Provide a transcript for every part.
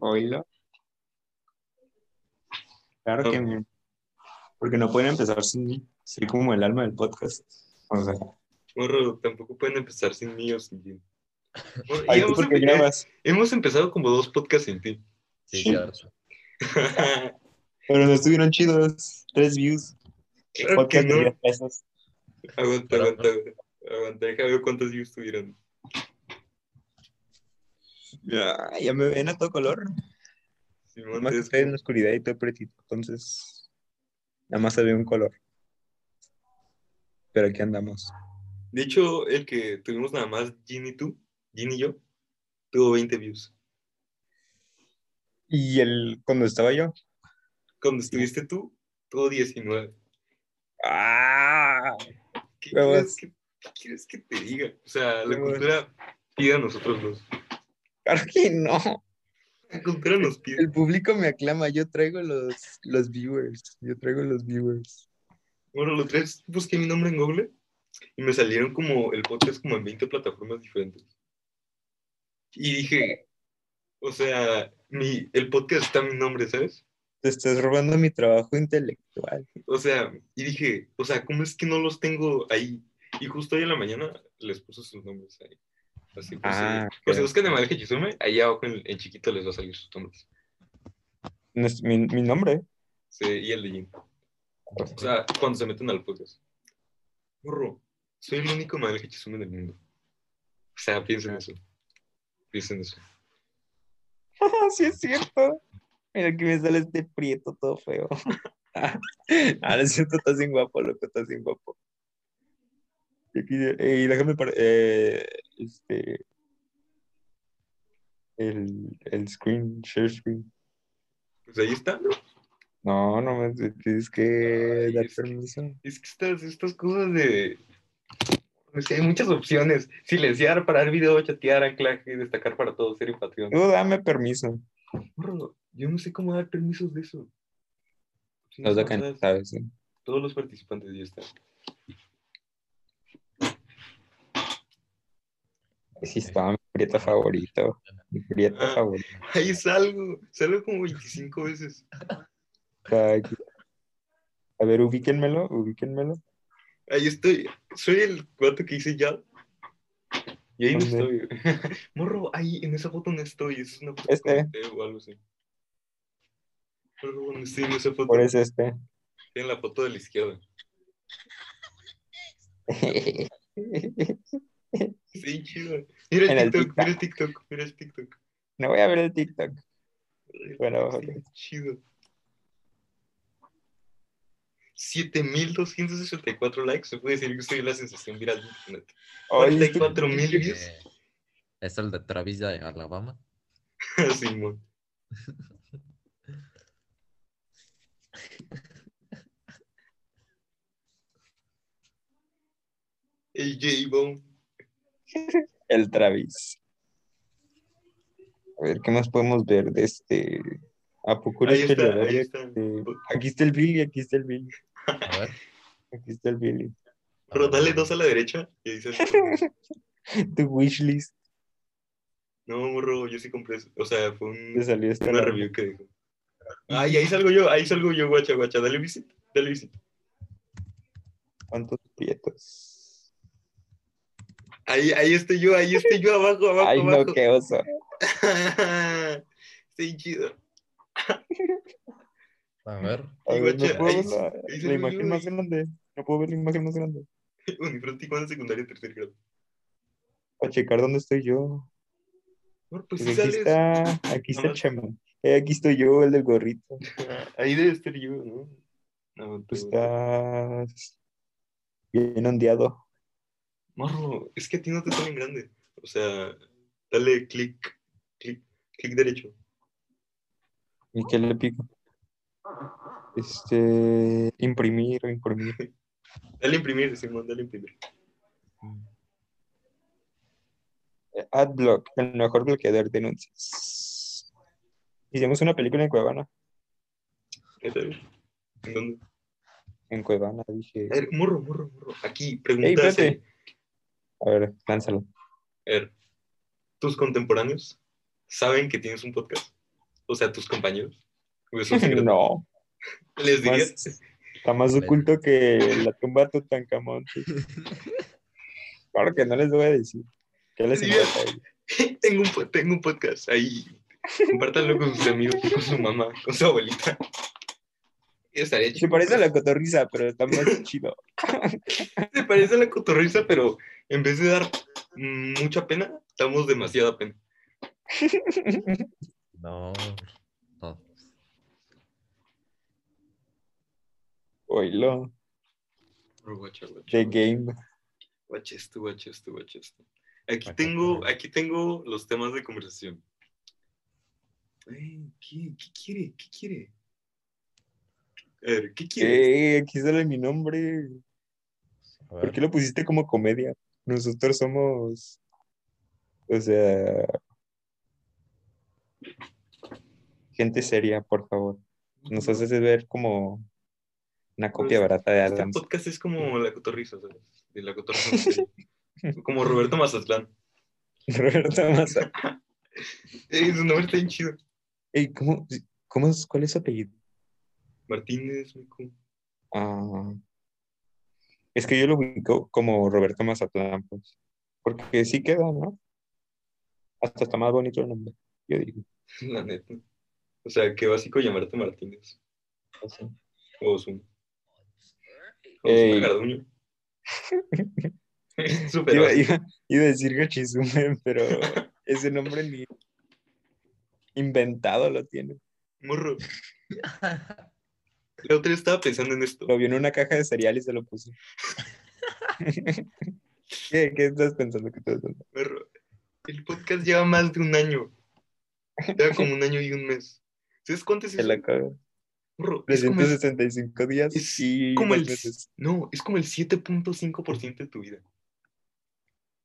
Oílo. Claro que me- porque no pueden empezar sin mí. Soy como el alma del podcast. O sea, Morro, tampoco pueden empezar sin mí o sin y ay, ¿tú hemos, por qué empe- grabas? hemos empezado como dos podcasts sin ti. Sí, cierto. Pero no estuvieron chidos. Tres views. claro que Podcast de no. 10 pesos. Aguanta, Pero- aguanta, aguanta. Deja ver cuántos views tuvieron. Ya, ya me ven a todo color. Simón, Más que es estoy en la oscuridad y todo pretito. Entonces, nada más se ve un color. Pero aquí andamos. De hecho, el que tuvimos nada más, Jin y tú, Jin y yo, tuvo 20 views. Y el, cuando estaba yo. Cuando estuviste tú, tuvo 19. ¡Ah! ¿Qué quieres, que, qué quieres que te diga? O sea, la cultura pide a nosotros dos. Claro que no. Nos pide. El público me aclama. Yo traigo los, los viewers. Yo traigo los viewers. Bueno, los tres busqué mi nombre en Google y me salieron como el podcast como en 20 plataformas diferentes. Y dije, o sea, mi, el podcast está mi nombre, ¿sabes? Te estás robando mi trabajo intelectual. O sea, y dije, o sea, ¿cómo es que no los tengo ahí? Y justo hoy en la mañana les puse sus nombres ahí. Así pues, Ah, si, si buscan Emanuel Hechisume, ahí abajo en, en chiquito les va a salir sus nombres. No es mi, mi nombre. Sí, y el de Jim. O sea, cuando se meten al podcast. Burro, soy el único Emanuel Hechisume del mundo. O sea, piensen eso. Piensen eso. Sí es cierto. Mira aquí me sale este prieto todo feo. ah, no es cierto, estás bien guapo, loco, estás bien guapo. Y eh, y déjame eh, este el, el screen, share screen. Pues ahí está, ¿no? No, no tienes que Ay, dar es que- permiso. Es que estas, estas cosas de. Es que hay muchas opciones. Silenciar, parar video, chatear, anclaje, destacar para todo, ser Patreon. Tú dame permiso. Yo no sé cómo dar permisos de eso. Acá, sea, ¿sabes? ¿eh? Todos los participantes ya están. Sí, estaba mi prieto favorito. Mi prieto Ah. favorito. Ahí salgo, salgo como 25 veces. A ver, ubíquenmelo, ubíquenmelo. Ahí estoy. Soy el cuate que hice ya. Y ahí no estoy. Morro, ahí en esa foto no estoy. Es una foto Este. o algo así. Morro, no estoy en esa foto. Por eso este. En la foto de la izquierda. Sí, chido. Mira En el el TikTok, TikTok. mira el TikTok, mira el TikTok. No voy a ver el TikTok. Bueno, Sí, ok. chido. 7264 likes. Se puede decir que soy la sensación viral de internet. Oye, este- 44,000 Eh, views. ¿Es el de Travis de Alabama? Simón. El J-Bone. El Travis. A ver, ¿qué más podemos ver de este? Apocuro Ahí está, peleador ahí de- está. de- Aquí está el Billy, aquí está el Billy. A ver. Aquí está el Billy. Pero dale dos a la derecha y se Tu wishlist No, morro, yo sí compré eso. O sea, fue un, te salió esta una la- review que dijo. Ay, ahí salgo yo, ahí salgo yo, guacha, guacha. Dale visit, dale visit. ¿Cuántos prietos? Ahí, ahí estoy yo, ahí estoy yo, abajo, abajo, Ay, abajo. no, qué oso. Sí, chido. A ver. Guacha, no puedo ahí la, ahí la imagen yo, más grande. No puedo ver la imagen más grande. Unifront Tijuana secundaria tercer grado. Para checar dónde estoy yo. Bueno, pues Pues sí aquí sales. está, aquí está Chema. Eh, aquí estoy yo, el del gorrito. Ahí debe estar yo, ¿no? No, tú- estás bien ondeado. Morro, es que a ti no te salen grande. O sea, dale clic, clic, clic derecho. ¿Y qué le pico? Este, imprimir imprimir. Dale imprimir, Simón, dale imprimir. Eh, Adblock, el mejor bloqueador de anuncios. Hicimos una película en Cuevana. ¿En dónde? En Cuevana, dije. A ver, morro, morro, morro. Aquí, Ey, pregunta. espérate. A ver, lánzalo. A ver, ¿tus contemporáneos saben que tienes un podcast? O sea, tus compañeros. No, Les dirías. más, está más oculto que la tumba de Tutankamón. Claro que no les voy a decir. Tengo, un, tengo un podcast ahí. Compártanlo con sus amigos, con su mamá, con su abuelita. Se parece a la cotorriza, pero está más chido. Se parece a la cotorriza, pero en vez de dar mucha pena, damos demasiada pena. No. No. Guacha, The. Game. Guacha esto, guacha esto, guacha esto. Aquí tengo, aquí tengo los temas de conversación. ¿qué, ¿Qué quiere? ¿Qué quiere? A ver, ¿qué quiere? Eh, aquí sale mi nombre. ¿Por qué lo pusiste como comedia? Nosotros somos, o sea, gente seria, por favor. Nos haces ver como una copia Pues, barata de Este Adams. podcast es como la cotorriza, ¿sabes? De la cotorriza. como Roberto Mazatlán. Roberto Maza. Ey, su nombre está bien chido. Ey, ¿cómo, cómo es, cuál es su apellido? Martínez, mico. Ah, es que yo lo ubico como Roberto Mazatlán, pues. Porque sí queda, ¿no? Hasta está más bonito el nombre, yo digo. La neta. O sea, qué básico llamarte Martínez. Así. O Osuna. O Ey. Osuna Garduño. Súper Iba, básico. iba- iba a decir Gachizume, pero ese nombre ni inventado lo tiene. Morro. La otra estaba pensando en esto. Lo vio en una caja de cereal y se lo puso. ¿Qué, qué estás pensando que estás pensando? El podcast lleva más de un año. Lleva como un año y un mes. ¿Sabes cuánto es Se eso? la el, 365 días es y como el, meses. no, es como el 7.5% de tu vida.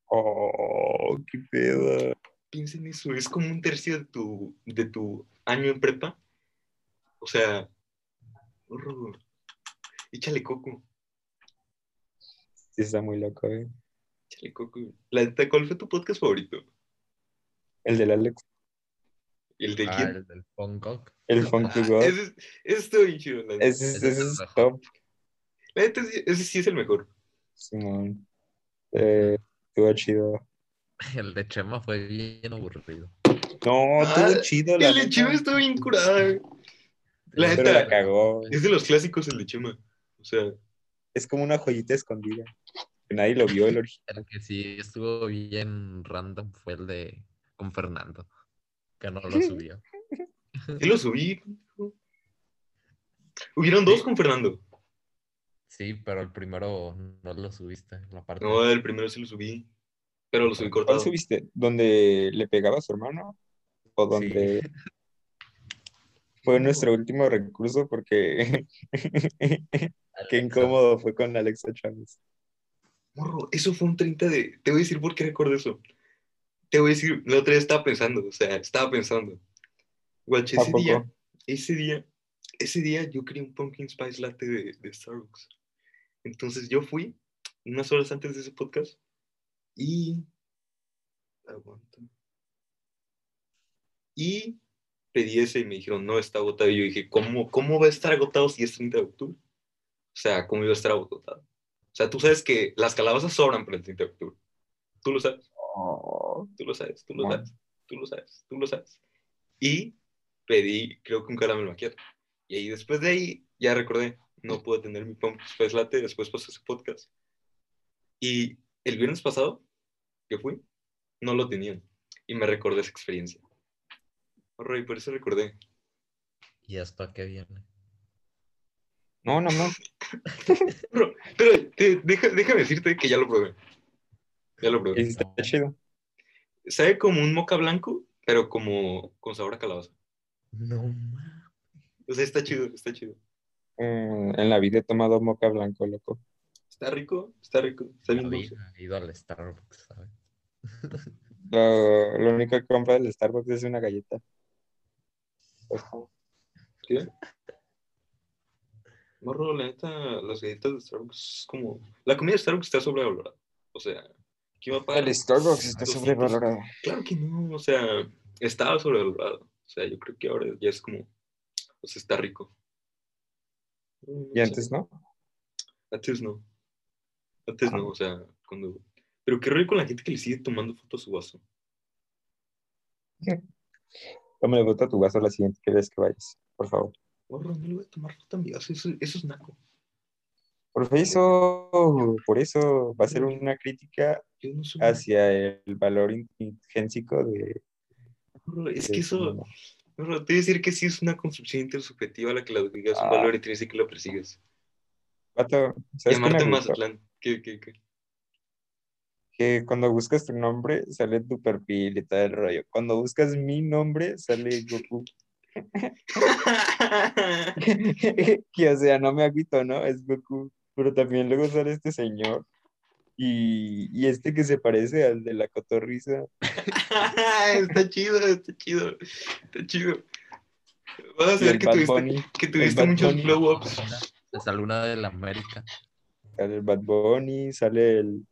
Oh, qué pedo. Piensa en eso, es como un tercio de tu, de tu año en prepa. O sea, morro, échale coco, Sí, está muy loco, eh. échale coco. La neta, ¿cuál fue tu podcast favorito? El del Alex. ¿El de Ah, quién? el del Bangkok. El Funk to Ah, ese, es- ese está bien chido, la. Ese, es- ese ese top, La neta, sí- ese sí es el mejor. Simón. Eh, estuvo chido. El de Chema fue bien aburrido. No, Ah, estuvo chido, la El de. Chema está bien curada. La Pero neta. la cagó. Es de los clásicos el de Chema. O sea, Es como una joyita escondida. Que nadie lo vio, el original. El que sí estuvo bien random fue el de con Fernando, que no lo subió. sí lo subí. Hubieron dos con Fernando. Sí, pero el primero no lo subiste. La parte No, el primero sí lo subí. Pero lo subí cortado. ¿Cuál subiste? ¿Donde le pegaba a su hermano? ¿O Sí. Fue nuestro último recurso? Porque qué incómodo fue con Alexa Chávez. Morro, eso fue un 30 de. Te voy a decir por qué recuerdo eso. Te voy a decir, la otra vez estaba pensando, o sea, estaba pensando. Guache, ¿A ese poco? día, ese día, ese día yo quería un pumpkin spice latte de, de Starbucks. Entonces yo fui unas horas antes de ese podcast y. Aguanta. Y pedí ese y me dijeron, no, está agotado. Y yo dije, ¿cómo, ¿cómo va a estar agotado si es 30 de octubre? O sea, ¿cómo iba a estar agotado? O sea, tú sabes que las calabazas sobran para el 30 de octubre. Tú lo sabes, Oh, tú lo sabes, tú lo sabes, tú lo sabes, tú lo sabes. Y pedí, creo que un caramelo macchiato. Y ahí después de ahí, ya recordé, no pude tener mi pumpkin spice latte, después pasé ese podcast. Y el viernes pasado, que fui, no lo tenían. Y me recordé esa experiencia. Horror, y por eso recordé. ¿Y esto a qué viene? No, no, no. Pero, pero te- deja- déjame decirte que ya lo probé. Ya lo probé. Está chido. Sabe como un moca blanco, pero como con sabor a calabaza. No mames. O sea, está chido, está chido. Mm, en la vida he tomado moca blanco, loco. Está rico, está rico, está bien dulce. ido al Starbucks, ¿sabes? Lo, lo único que compro del Starbucks es una galleta. ¿Qué? Morro, la neta, las galletas de Starbucks es como... La comida de Starbucks está sobrevalorada. O sea, ¿quién va a pagar? El Starbucks está 200? sobrevalorado. Claro que no, o sea, estaba sobrevalorado. O sea, yo creo que ahora ya es como, o sea, está rico. Y antes, ¿no? Antes no. Antes no, o sea, cuando... Pero qué rollo con la gente que le sigue tomando fotos a su vaso. Tómale foto a tu vaso la siguiente que vez que vayas, por favor. Porro, no le voy a tomar foto a mi vaso, eso, eso es naco. Por eso, por eso va a ser una crítica no hacia el valor intrínseco de... Porro, es de que eso... Porro, te voy a decir que sí es una construcción intersubjetiva la que le digas un Ah. valor intrínseco y lo persigues. Vato, ¿sabes Llamarte? Mazatlán. ¿Qué, qué, qué? Que cuando buscas tu nombre sale tu perfil y todo el rollo. Cuando buscas mi nombre sale Goku. que o sea, no me agüito, ¿no? Es Goku. Pero también luego sale este señor. Y, y este que se parece al de la cotorriza. está chido, está chido, está chido. Vas a el que tuviste, Bunny. que tuviste muchos blow-ups. Es alguna de la América. Sale el Bad Bunny, sale el,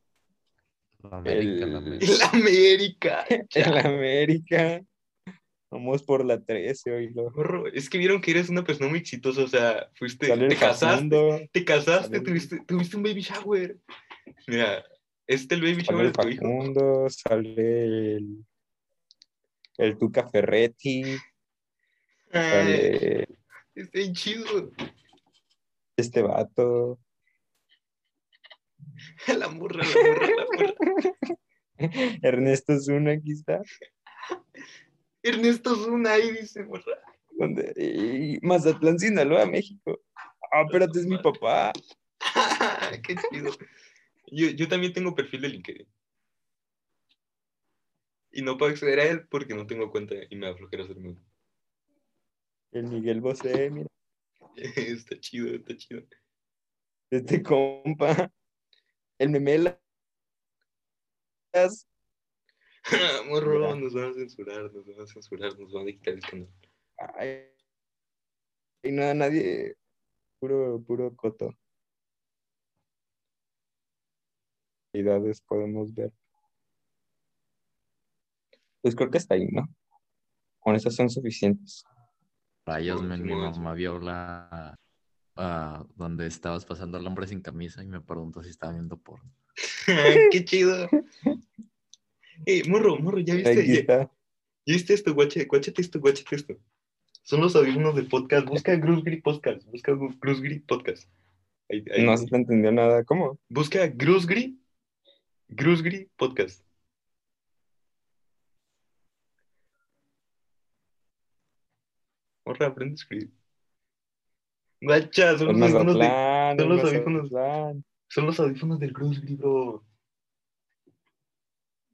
La América, la El- América. En la América. el América. Vamos por la 13, oílo. Es que vieron que eres una persona muy exitosa, o sea, fuiste, Sale te casaste, te casaste, tuviste, tuviste un baby shower. Mira, este es el baby shower de tu hijo. Facundo, sale el, el Tuca Ferretti, Ay, sale está chido. este vato. La morra, la morra, la morra. Ernesto Zuna, aquí está. Ernesto Zuna ahí dice, morra. Donde, y Mazatlán, Sinaloa, México. Ah, espérate, es mi papá. Qué chido. Yo, yo también tengo perfil de LinkedIn. Y no puedo acceder a él porque no tengo cuenta y me da flojera hacerme. El Miguel Bosé, mira. Está chido, está chido. Este compa. El Memelas. Morro, nos van a censurar, nos van a censurar, nos van a quitar el canal. Ay, y nada, nadie. Puro, puro coto. Cuidades podemos ver. Pues creo que está ahí, ¿no? Con esas son suficientes. Rayos, men, mi mamá ah, donde estabas pasando al hombre sin camisa y me preguntó si estaba viendo porno. Qué chido. Ey, morro, morro, ¿ya viste? ¿Ya, viste esto? Guache, guáchate esto, guáchate esto. Son los audífonos del podcast. Busca Grusgri Podcast. Busca Grusgri Podcast. Ahí- ahí. No se te entendió nada. ¿Cómo? Busca Grusgri. Grusgri Podcast. Morra, aprende a escribir. Guacha, son los audífonos, de- son los audífonos. Mazatlán. son los audífonos del Grusgri, bro.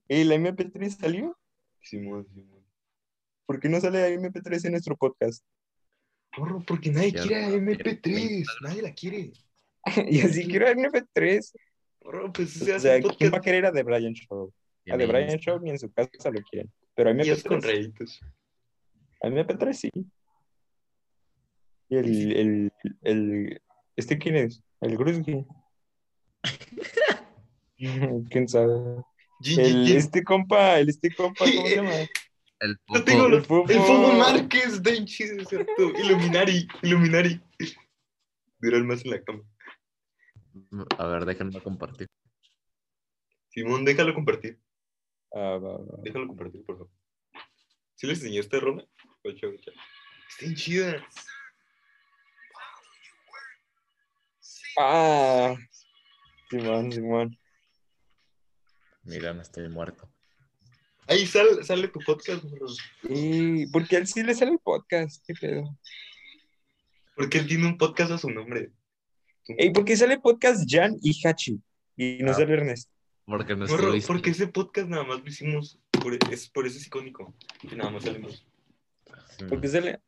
¿Y la MP3 salió? Simón, Simón. ¿Por qué no sale la MP3 en nuestro podcast? Morro, porque nadie quiere a MP3. cierto. Nadie la quiere. y así quiero el MP3. Morro, pues se O sea, ¿quién va a querer a The Brian Show? A The Brian. Show ni en su casa lo quieren. Pero a Y es con MP3, rayitos. a MP3 sí. Y el, el, el, ¿este quién es? El Grusky. ¿Quién sabe? El, este compa, el este compa, ¿cómo se llama? El Yo tengo El Fofo. El Fogo Márquez, chido, ¿cierto? Illuminari, Illuminari. Duró el más en la cama. A ver, déjenme compartir. Simón, déjalo compartir. Ah, va, va. Déjalo compartir, por favor. ¿Sí les enseñaste a Rona? Ocho, ocho. Está bien Ah, Simón, Simón. Miren, estoy muerto. Ahí sale, sale tu podcast, bro. Y porque a él sí le sale el podcast, qué pedo. Porque él tiene un podcast a su nombre. Ey, porque sale podcast Jan y Hachi. Y no Ah. sale Ernesto. Porque no Morro, porque ese podcast nada más lo hicimos. Por, es, por eso es icónico. Que nada más salimos. Sí, Porque sale.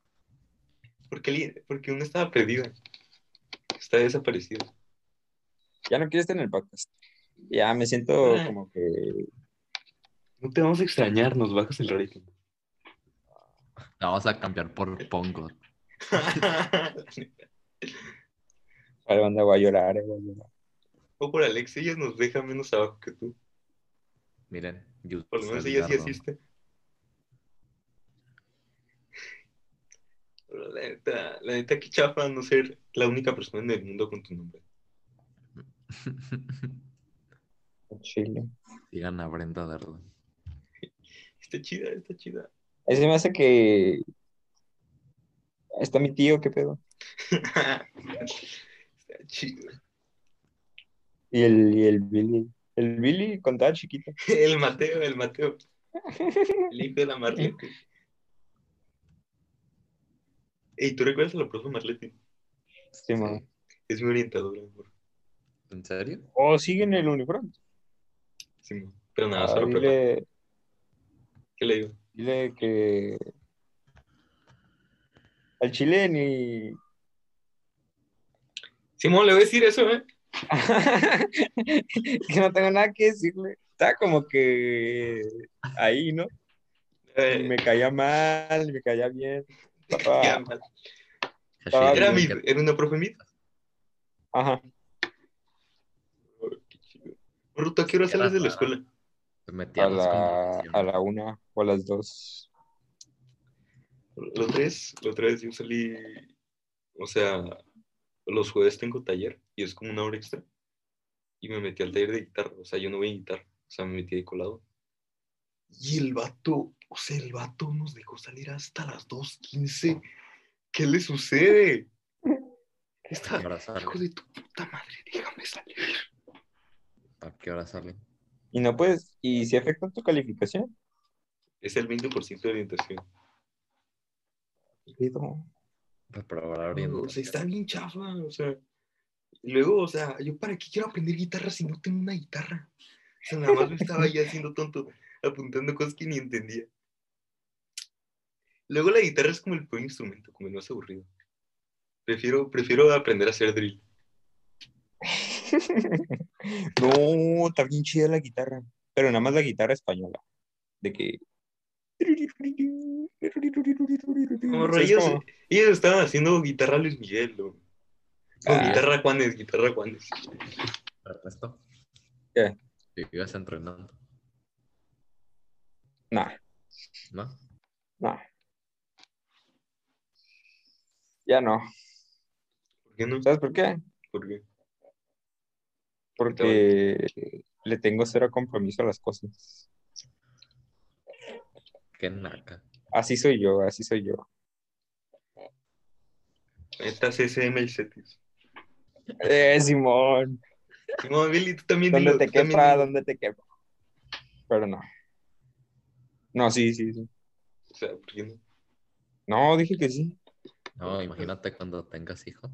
Porque, él- porque uno estaba perdida. Está desaparecida. Ya no quiero estar en el podcast. Ya me siento Ah. como que. No te vamos a extrañar, nos bajas el rating. La vamos a cambiar por Pongo. Vale, banda, voy a llorar, eh, voy a llorar. o por Alex, ella nos deja menos abajo que tú. Miren, YouTube. Por lo menos ella sí asiste. La neta, la neta, qué chafa no ser la única persona en el mundo con tu nombre. Chile. Digan a Brenda Dardo. Está chida, está chida. Ese me hace que. Está mi tío, qué pedo. está chido. Y el, y el Billy. El Billy cuando estaba chiquito. El Mateo, el Mateo. El hijo de la Marlete. Ey, ¿tú recuerdas a la profe Marlete? Sí, man. Es mi orientadora, amor. ¿En serio? O sigue en el uniforme. Sí, mo. pero nada, Ah, solo dile, ¿Qué le digo? dile que. Al chile ni. Simón, le voy a decir eso, ¿eh? que no tengo nada que decirle. Está como que ahí, ¿no? Eh, me caía mal, me caía bien. Era, mi, era una profe mid. Ajá. Oh, qué chido. Ruta, ¿a qué hora sales de la escuela? A la, a la una o a las dos. Los tres, los tres yo salí, o sea, los jueves tengo taller y es como una hora extra. Y me metí al taller de guitarra, o sea, yo no voy a guitarra, o sea, me metí de colado. Y el vato, o sea, el vato nos dejó salir hasta las 2.15. ¿Qué le sucede? Está, ¿A qué hora sale? hijo de tu puta madre, déjame salir. ¿A qué hora sale? Y no puedes, y si afecta tu calificación. Es el 20% de orientación. Reprobar No, orientación. o sea, está bien chafa, o sea. Luego, o sea, yo para qué quiero aprender guitarra si no tengo una guitarra. O sea, nada más me estaba ahí haciendo tonto, apuntando cosas que ni entendía. Luego la guitarra es como el peor instrumento, como el más aburrido. Prefiero, prefiero aprender a hacer drill. no, está bien chida la guitarra. Pero nada más la guitarra española. De que. Como ¿Sabes ellos, estaban haciendo guitarra Luis Miguel, ¿no? O Ah. guitarra Juanes, guitarra Juanes. Ernesto. ¿Qué? Sigues entrenando, Nah, ¿no? nah. Ya no. ¿Por qué no? ¿Sabes por qué? ¿Por qué? Porque le tengo cero compromiso a las cosas. Qué naca. Así soy yo, así soy yo. Estas SM y Cetis. Eh, Simón. No, Billy, tú también Donde te quepa, donde te quepa. Pero no. No, sí, sí, sí. O sea, ¿por qué no? No, dije que sí. No, imagínate cuando tengas hijos.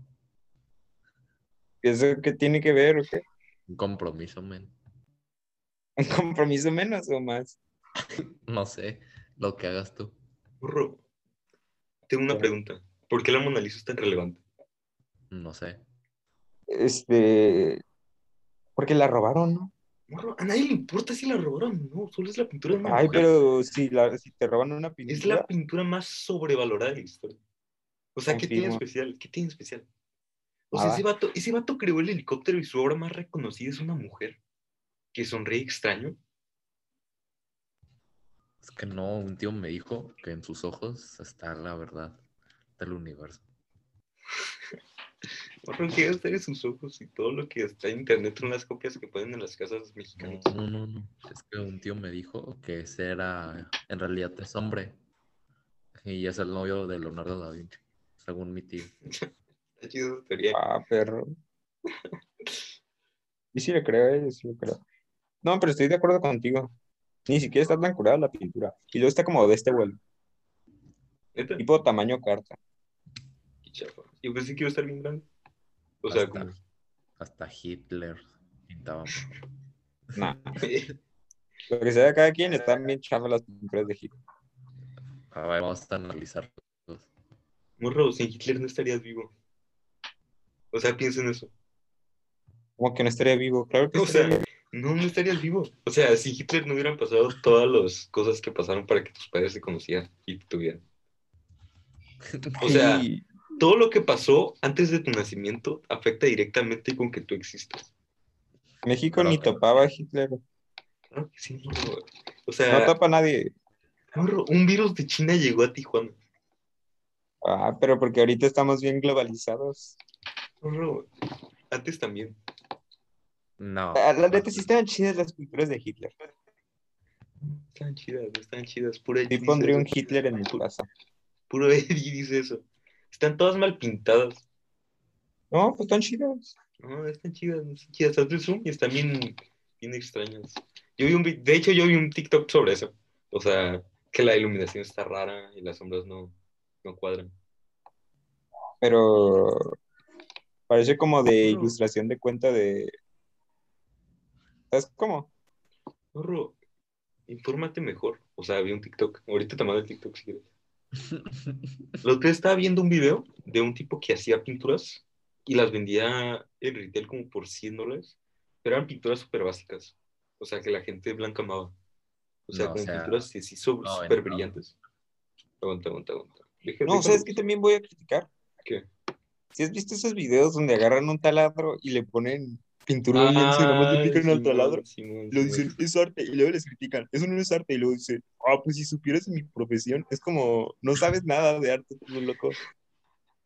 ¿Eso qué tiene que ver o qué? Un compromiso, men. ¿Un compromiso menos o más? No sé, lo que hagas tú. Burro, tengo una pregunta. ¿Por qué la Mona Lisa es tan relevante? No sé. Este. Porque la robaron, ¿no? Burro, a nadie le importa si la robaron, no, solo es la pintura de una Ay, mujer. pero si, la, si te roban una Es pintura. la pintura más sobrevalorada de la historia. O sea, ¿qué tiene especial? ¿Qué tiene especial? O sea, ese vato, ese vato creó el helicóptero y su obra más reconocida es una mujer que sonríe extraño. Es que no, un tío me dijo que en sus ojos está la verdad del universo. Burro, ¿qué gastar en sus ojos y todo lo que está en internet son las copias que ponen en las casas mexicanas? no, no, no. Es que un tío me dijo que ese era, en realidad es hombre. Y es el novio de Leonardo da Vinci, según mi tío. Ah, perro. Y sí le creo, eh, sí le creo. No, pero estoy de acuerdo contigo. Ni siquiera está tan curada la pintura. Y luego está como de este vuelo, ¿Neta? tipo tamaño carta. Qué chafa. Yo pensé que iba a estar bien grande. O sea, Hasta- como... Hasta Hitler pintaba. Nah. Lo que sea de cada quien, están bien chavas las pinturas de Hitler. A ver, vamos a analizar. Morro, sin Hitler no estarías vivo. O sea, piensa en eso. Como que no estaría vivo, claro que O sea, vivo. no, no estarías vivo. O sea, si Hitler no hubieran pasado todas las cosas que pasaron para que tus padres se conocieran y te tuvieran. O sea, todo lo que pasó antes de tu nacimiento afecta directamente con que tú existas. México ni topaba a Hitler. Claro que sí, morro. O No sea, topa a nadie. morro, un virus de China llegó a Tijuana. Ah, pero porque ahorita estamos bien globalizados. Antes también. No. Ah, La neta sí estaban chidas las pinturas de Hitler. Están chidas, están chidas. Puro Sí pondría un. Hitler en mi plaza. Puro Eddie dice eso. Están todas mal pintadas. No, pues están chidas. No, están chidas, no están chidas. Hazle zoom y están bien, bien extrañas. Yo vi un, de hecho, yo vi un TikTok sobre eso. O sea, que la iluminación está rara y las sombras no, no cuadran. Pero parece como de ilustración de cuenta de. ¿Sabes cómo? Morro, infórmate mejor. O sea, vi un TikTok. Ahorita te mando el TikTok si quieres. Otra vez estaba viendo un video de un tipo que hacía pinturas y las vendía en retail como por 100 dólares. Pero eran pinturas súper básicas. O sea, que la gente blanca amaba. O sea, No, o sea, pinturas súper no, súper no. brillantes. Aguanta, aguanta, aguanta. Deja- No, ¿sabes qué también voy a criticar? ¿Qué? Si has visto esos videos donde agarran un taladro y le ponen pintura lienzo y le Ah, pican al Simón, taladro, Simón, y lo dicen, es arte, y luego les critican, eso no es arte, y luego dicen, ah, pues si supieras mi profesión, es como, no sabes nada de arte, tú loco.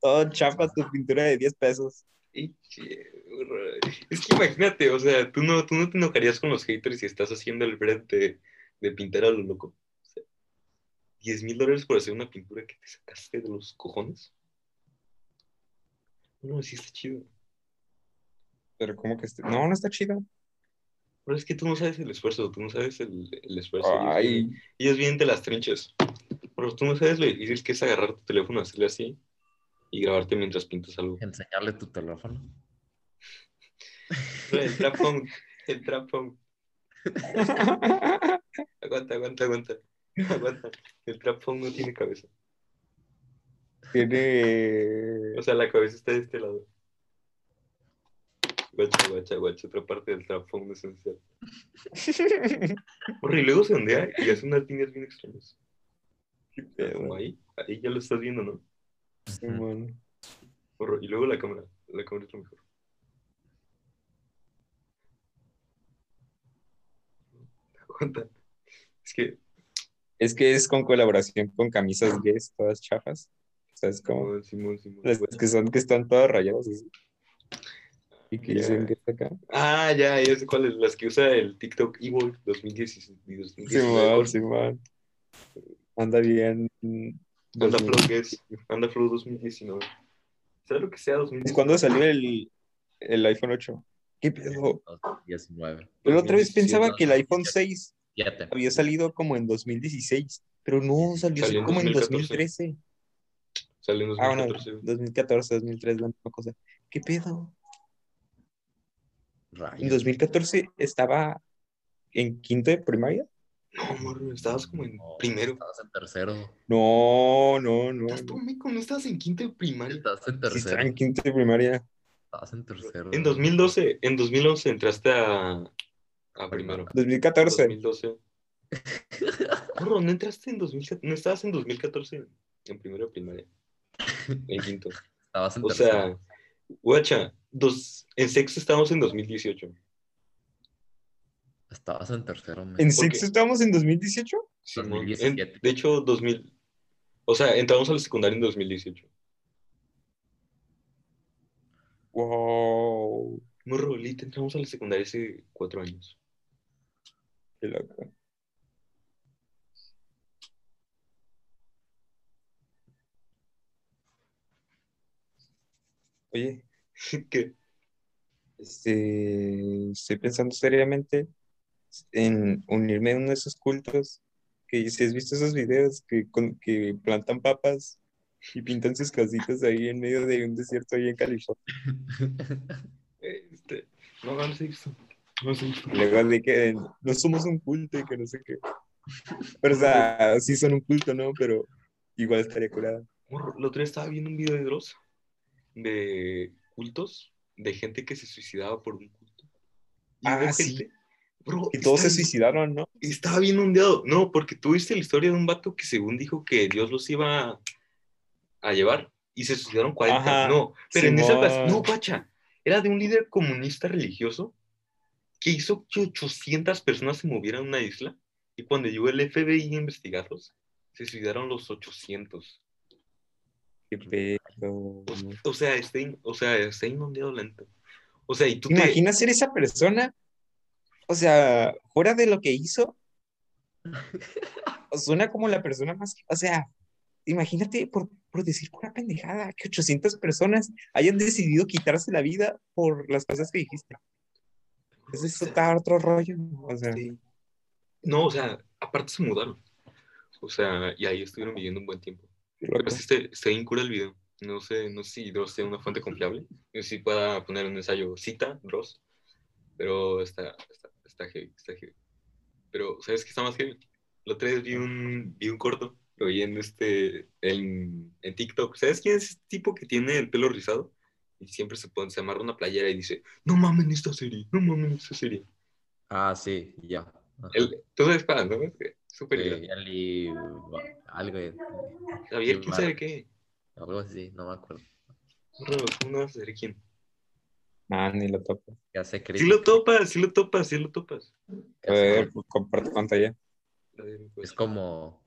Todo chapa tu pintura de 10 pesos. Es que imagínate, o sea, tú no, tú no te enojarías con los haters si estás haciendo el brand de, de pintar a lo loco. O sea, 10 mil dólares por hacer una pintura que te sacaste de los cojones. No, sí está chido. Pero como que, este- no, no está chido. Pero es que tú no sabes el esfuerzo, tú no sabes el, el esfuerzo. Ellos Ay, vienen- Ellos vienen de las trinchas. Pero tú no sabes lo difícil que es agarrar tu teléfono, hacerle así y grabarte mientras pintas algo. Enseñarle tu teléfono. El trap phone, el trap phone. Aguanta, aguanta, aguanta. Aguanta. El trap phone no tiene cabeza. tiene... O sea, la cabeza está de este lado. Guacha, guacha, guacha. Otra parte del trap phone esencial. Porra, y luego se ondea y hace unas líneas bien extrañas. Como ahí, ahí ya lo estás viendo, ¿no? Simón. Porra, y luego la cámara. La cámara es lo mejor. Aguanta. Es que, Es que es con colaboración con camisas gays, todas chafas. ¿Sabes cómo? Simón, Simón, Simón. Las que son que están todas rayadas así. Y que Ya. dicen que está acá. Ah, ya, ya sé cuáles. Las que usa el TikTok Evil 2016. 2019. Simón, Simón. Anda bien. Anda 2000. Flow, guess. Anda Flow 2019. ¿Sabes lo que sea 2019? ¿Cuándo salió el, el iPhone 8? ¿Qué pedo? 19. Pero otra vez 2017, pensaba que el iPhone 6 7. había salido como en 2016, pero no, salió Salió en como en 2014. 2013. Salió en Ah, bueno, 2014. 2014, 2013, la misma cosa. ¿Qué pedo? En Rayos. 2014 estaba en quinto de primaria. No, morro, estabas como en No, primero. Estabas en tercero. No, no, no. Estás tú, mico, no estabas en quinto de primaria. Estabas en Sí, estaba tercero. en quinto de primaria. Estabas en tercero. En 2012, en 2011 entraste a, a primero. 2014. 2012. Morro, no entraste en 2014, no estabas en 2014 en primero de primaria. En quinto. Estabas en O tercero. sea, guacha, dos, en sexto estábamos en 2018. Estabas en tercero. men. ¿En ¿Por sexto qué? estábamos en 2018? Simón. 2017. En- de hecho, 2000. O sea, entramos a la secundaria en 2018. Wow. Morro, lit, entramos a la secundaria hace cuatro años. Qué loco. Oye, ¿Qué? este, estoy pensando seriamente en unirme a uno de esos cultos. Que si has visto esos videos que, con- que plantan papas y pintan sus casitas ahí en medio de un desierto ahí en California. Este, no, no. No luego de que no somos un culto y que no sé qué. Pero, o sea, sí son un culto, ¿no? Pero igual estaría curada. La otra vez estaba viendo un video de Dross de cultos, de gente que se suicidaba por un culto. Y Ah, sí. gente. Bro, Y todos se suicidaron, ¿no? Estaba bien ondeado. No, porque tuviste la historia de un vato que según dijo que Dios los iba a llevar y se suicidaron 40. Ajá, no, pero en esa Simón. ocasión, no, pacha, era de un líder comunista religioso que hizo que 800 personas se movieran a una isla y cuando llegó el FBI a investigarlos, se suicidaron los 800. Qué pedo. O sea, está, in- o sea, está inundado lento. O sea, y tú ¿Te te... imaginas ser esa persona? O sea, fuera de lo que hizo, suena como la persona más, o sea, imagínate por, por decir pura pendejada, que 800 personas hayan decidido quitarse la vida por las cosas que dijiste. Es total otro rollo, o sea, Sí. No, o sea, aparte se mudaron. O sea, y ahí estuvieron viviendo un buen tiempo. qué Pero sí está, está bien cura el video. No sé, no sé si Dross sea una fuente confiable. No sé si pueda poner un ensayo cita, Dross. Pero está, está, está heavy, está heavy. Pero, ¿sabes qué está más heavy? La otra vez vi un, vi un corto, lo vi en, este, en, en TikTok. ¿Sabes quién es ese tipo que tiene el pelo rizado? Y siempre se, pone, se amarra una playera y dice, no mamen esta serie, no mamen esta serie. Ah, sí, ya. El, tú sabes para, ¿no? Súper Sí, algo, Javier, sí, quién sabe qué. algo así, no me acuerdo. No, ¿cómo no vas a saber quién? Ah, ni lo topo. Que hace Sí crítica. lo topas, sí lo topas, sí lo topas. A ver, comparte pantalla. Pues, Es como.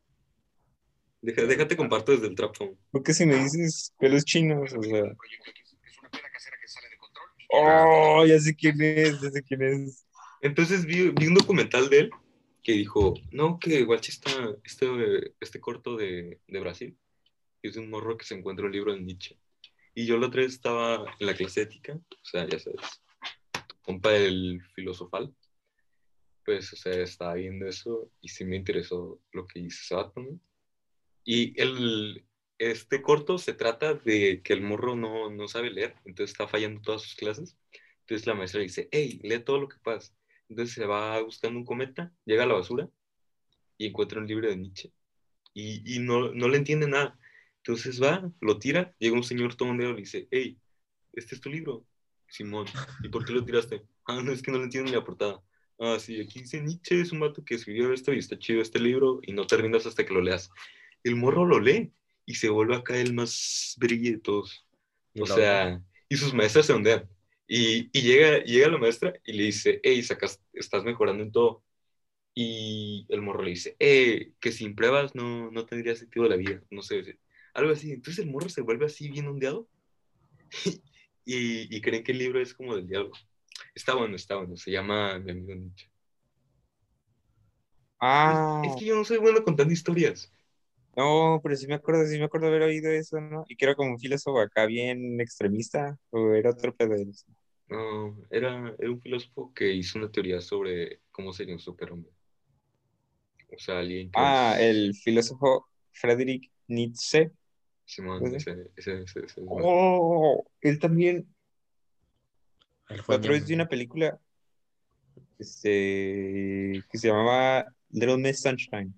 deja- déjate comparto desde el trap phone. Porque si me dices pelos chinos, o sea, Que sale de control. oh, ya sé quién es, ya sé quién es. Entonces vi, vi un documental de él que dijo, no, que Guachi está, este, este corto de, de Brasil, que es de un morro que se encuentra un libro de Nietzsche. Y yo la otra vez estaba en la clase ética, o sea, ya sabes, tu compa el filosofal, pues, o sea, estaba viendo eso y sí me interesó lo que hizo ¿no? Y el, este corto se trata de que el morro no, no sabe leer, entonces está fallando todas sus clases. Entonces la maestra le dice, hey, lee todo lo que pasa. Entonces se va buscando un cometa, llega a la basura y encuentra un libro de Nietzsche. Y, y no, no le entiende nada. Entonces va, lo tira, llega un señor todo ondeo y le dice, hey, este es tu libro, Simón. ¿Y por qué lo tiraste? Ah, no, es que no le entiendo ni la portada. Ah, sí, aquí dice Nietzsche, es un vato que escribió esto y está chido este libro y no te rindas hasta que lo leas. El morro lo lee y se vuelve acá el más brille de todos. O lo- sea, y sus maestras se ondean. Y, y llega, llega la maestra y le dice, hey, sacas, estás mejorando en todo. Y el morro le dice, eh, que sin pruebas no, no tendría sentido la vida. No sé, algo así. Entonces el morro se vuelve así bien ondeado. y, y creen que el libro es como del diablo. Está bueno, está bueno. Se llama Mi amigo Nietzsche. Ah, Es que yo no soy bueno contando historias. No, pero sí me acuerdo, sí me acuerdo haber oído eso, ¿no? Y que era como un filósofo acá bien extremista, o era otro pedo. de eso? No, era, era un filósofo que hizo una teoría sobre cómo sería un superhombre. O sea, alguien que Ah, es- el filósofo Friedrich Nietzsche. Simón, ¿Ese? ese, ese, ese, ese, Oh, él también, Él la fue otra vez miembro- una película este, que se llamaba Little Miss Sunshine.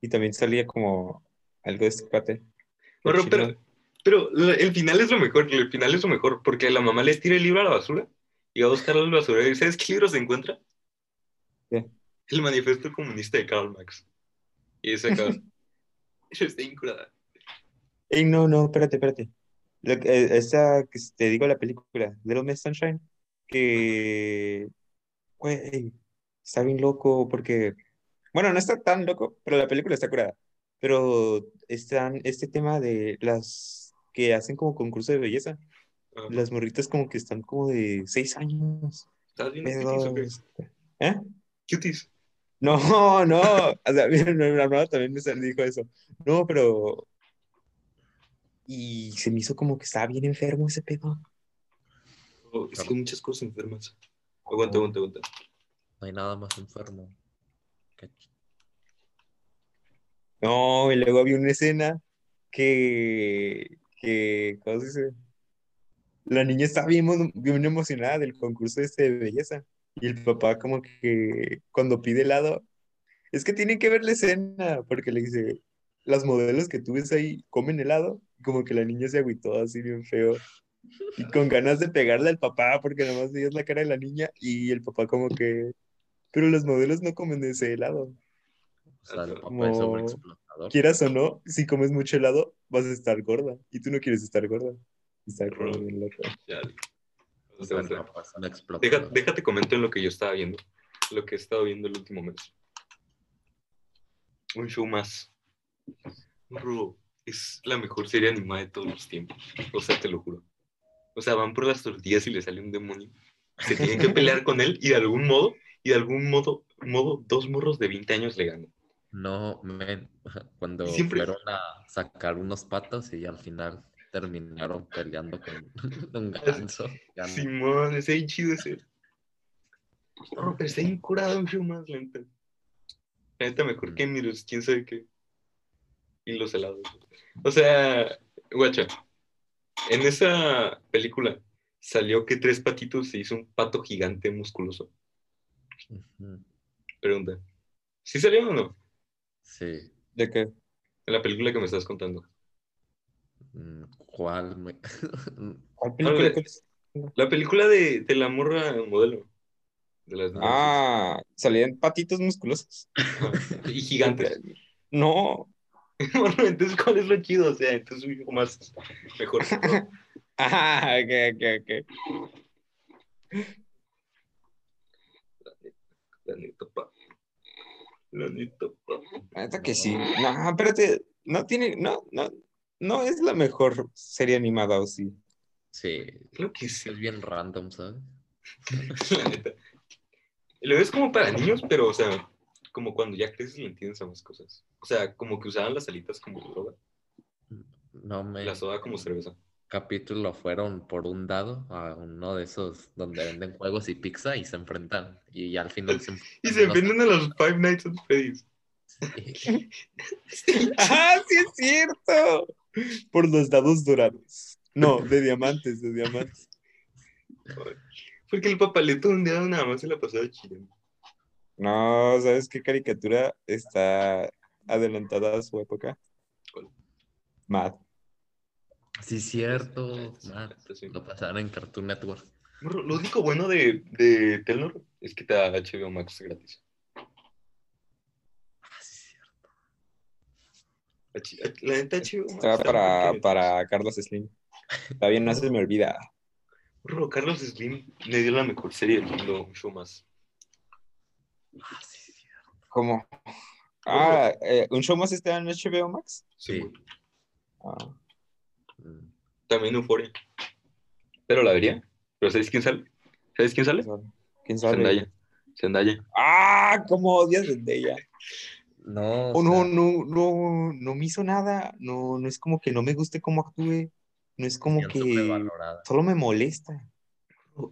Y también salía como algo de este cuate. Pero, pero, el final es lo mejor, el final es lo mejor, porque la mamá le tira el libro a la basura y va a buscar al basurero y ¿sabes qué libro se encuentra? ¿Qué? El manifiesto comunista de Karl Marx. Y ese acá, eso está incurada. Ey, no, no, espérate, espérate. Eh, esa que te digo, la película, Little Miss Sunshine, que, güey, está bien loco porque, bueno, no está tan loco, pero la película está curada. Pero están este tema de las que hacen como concurso de belleza. Las morritas como que están como de seis años. ¿Estás viendo cuties o qué? pedos. ¿Eh? Cuties. No, no. O sea, mi hermano también me dijo eso. No, pero. Y se me hizo como que estaba bien enfermo ese pedo. Oh, es que muchas cosas enfermas. Aguanta, aguanta, aguanta. No hay nada más enfermo. No, y luego había una escena que. que ¿Cómo se dice? La niña estaba bien, bien emocionada del concurso este de belleza. Y el papá, como que cuando pide helado. Es que tienen que ver la escena, porque le dice. Las modelos que tú ves ahí comen helado. y Como que la niña se agüitó así bien feo. Y con ganas de pegarle al papá, porque nada más veías la cara de la niña. Y el papá, como que. Pero los modelos no comen ese helado. O sea, el papá es sobreexplotador. Quieras o no, si comes mucho helado, vas a estar gorda. Y tú no quieres estar gorda. Está Horror. bien loco. Ya. O sea, papá Deja- déjate comento en lo que yo estaba viendo. Lo que he estado viendo el último mes. Un show más. Bro, es la mejor serie animada de todos los tiempos. O sea, te lo juro. O sea, van por las tortillas y le sale un demonio. Se tienen que pelear con él y de algún modo, y de algún modo, modo dos morros de 20 años le ganan. No, men, cuando Siempre- fueron a sacar unos patos y al final terminaron peleando con un ganso. ganó. Simón, ese bien chido ese. No, pero está incurado un show más lento. La neta, mejor que Miros, quién sabe qué. Y los helados. O sea, guacha, en esa película salió que tres patitos se hizo un pato gigante musculoso. Pregunta. ¿Sí salió o no? Sí. ¿De qué? En la película que me estás contando. Mm, ¿Cuál? me- ¿Cuál película? La película de, de la morra modelo. De las. Ah, salían patitos musculosos. Y gigantes. No. Bueno, entonces, ¿cuál es lo chido? O sea, entonces un poco más mejor. Ah, ok, ok, ok. La neta, pa. La neta, pa. La neta que sí. No, espérate. No tiene. No, no. No es la mejor serie animada, ¿o sí? Sí, Creo que sí, es bien random, ¿sabes? la neta. Lo ves como para niños, pero, o sea, como cuando ya creces le entiendes a más cosas. O sea, como que usaban las alitas como droga, No me... la soda como cerveza. Capítulo fueron por un dado a uno de esos donde venden juegos y pizza y se enfrentan. Y al final se Y se venden a los Five Nights at Freddy's. Sí. ¡Ah, sí es cierto! Por los dados dorados. No, de diamantes, de diamantes. Porque el papaleto un día nada más se la pasaba chillando. No, ¿sabes qué caricatura está adelantada a su época? ¿Cuál? Mad. Sí, cierto. Sí, man, sí, sí. Lo pasaron en Cartoon Network. Lo único bueno de, de Telnor es que te da HBO Max gratis. Ah, sí, La neta HBO Max. Estaba está para, para Carlos Slim. Todavía no se me olvida. Morro, Carlos Slim le dio la mejor serie del mundo, un show más. Ah, sí, cierto. ¿Cómo? Ah, eh, ¿un show más está en HBO Max? Sí. Sí. Ah, También Euphoria. Pero la vería. ¿Pero sabes quién sale? ¿Sabes quién sale? ¿Quién sabe? Zendaya. Zendaya. ¡Ah! ¿Cómo odias Zendaya? No, Oh, o no, sea, no, no, no me hizo nada. No, no es como que no me guste cómo actúe. No es como que solo me molesta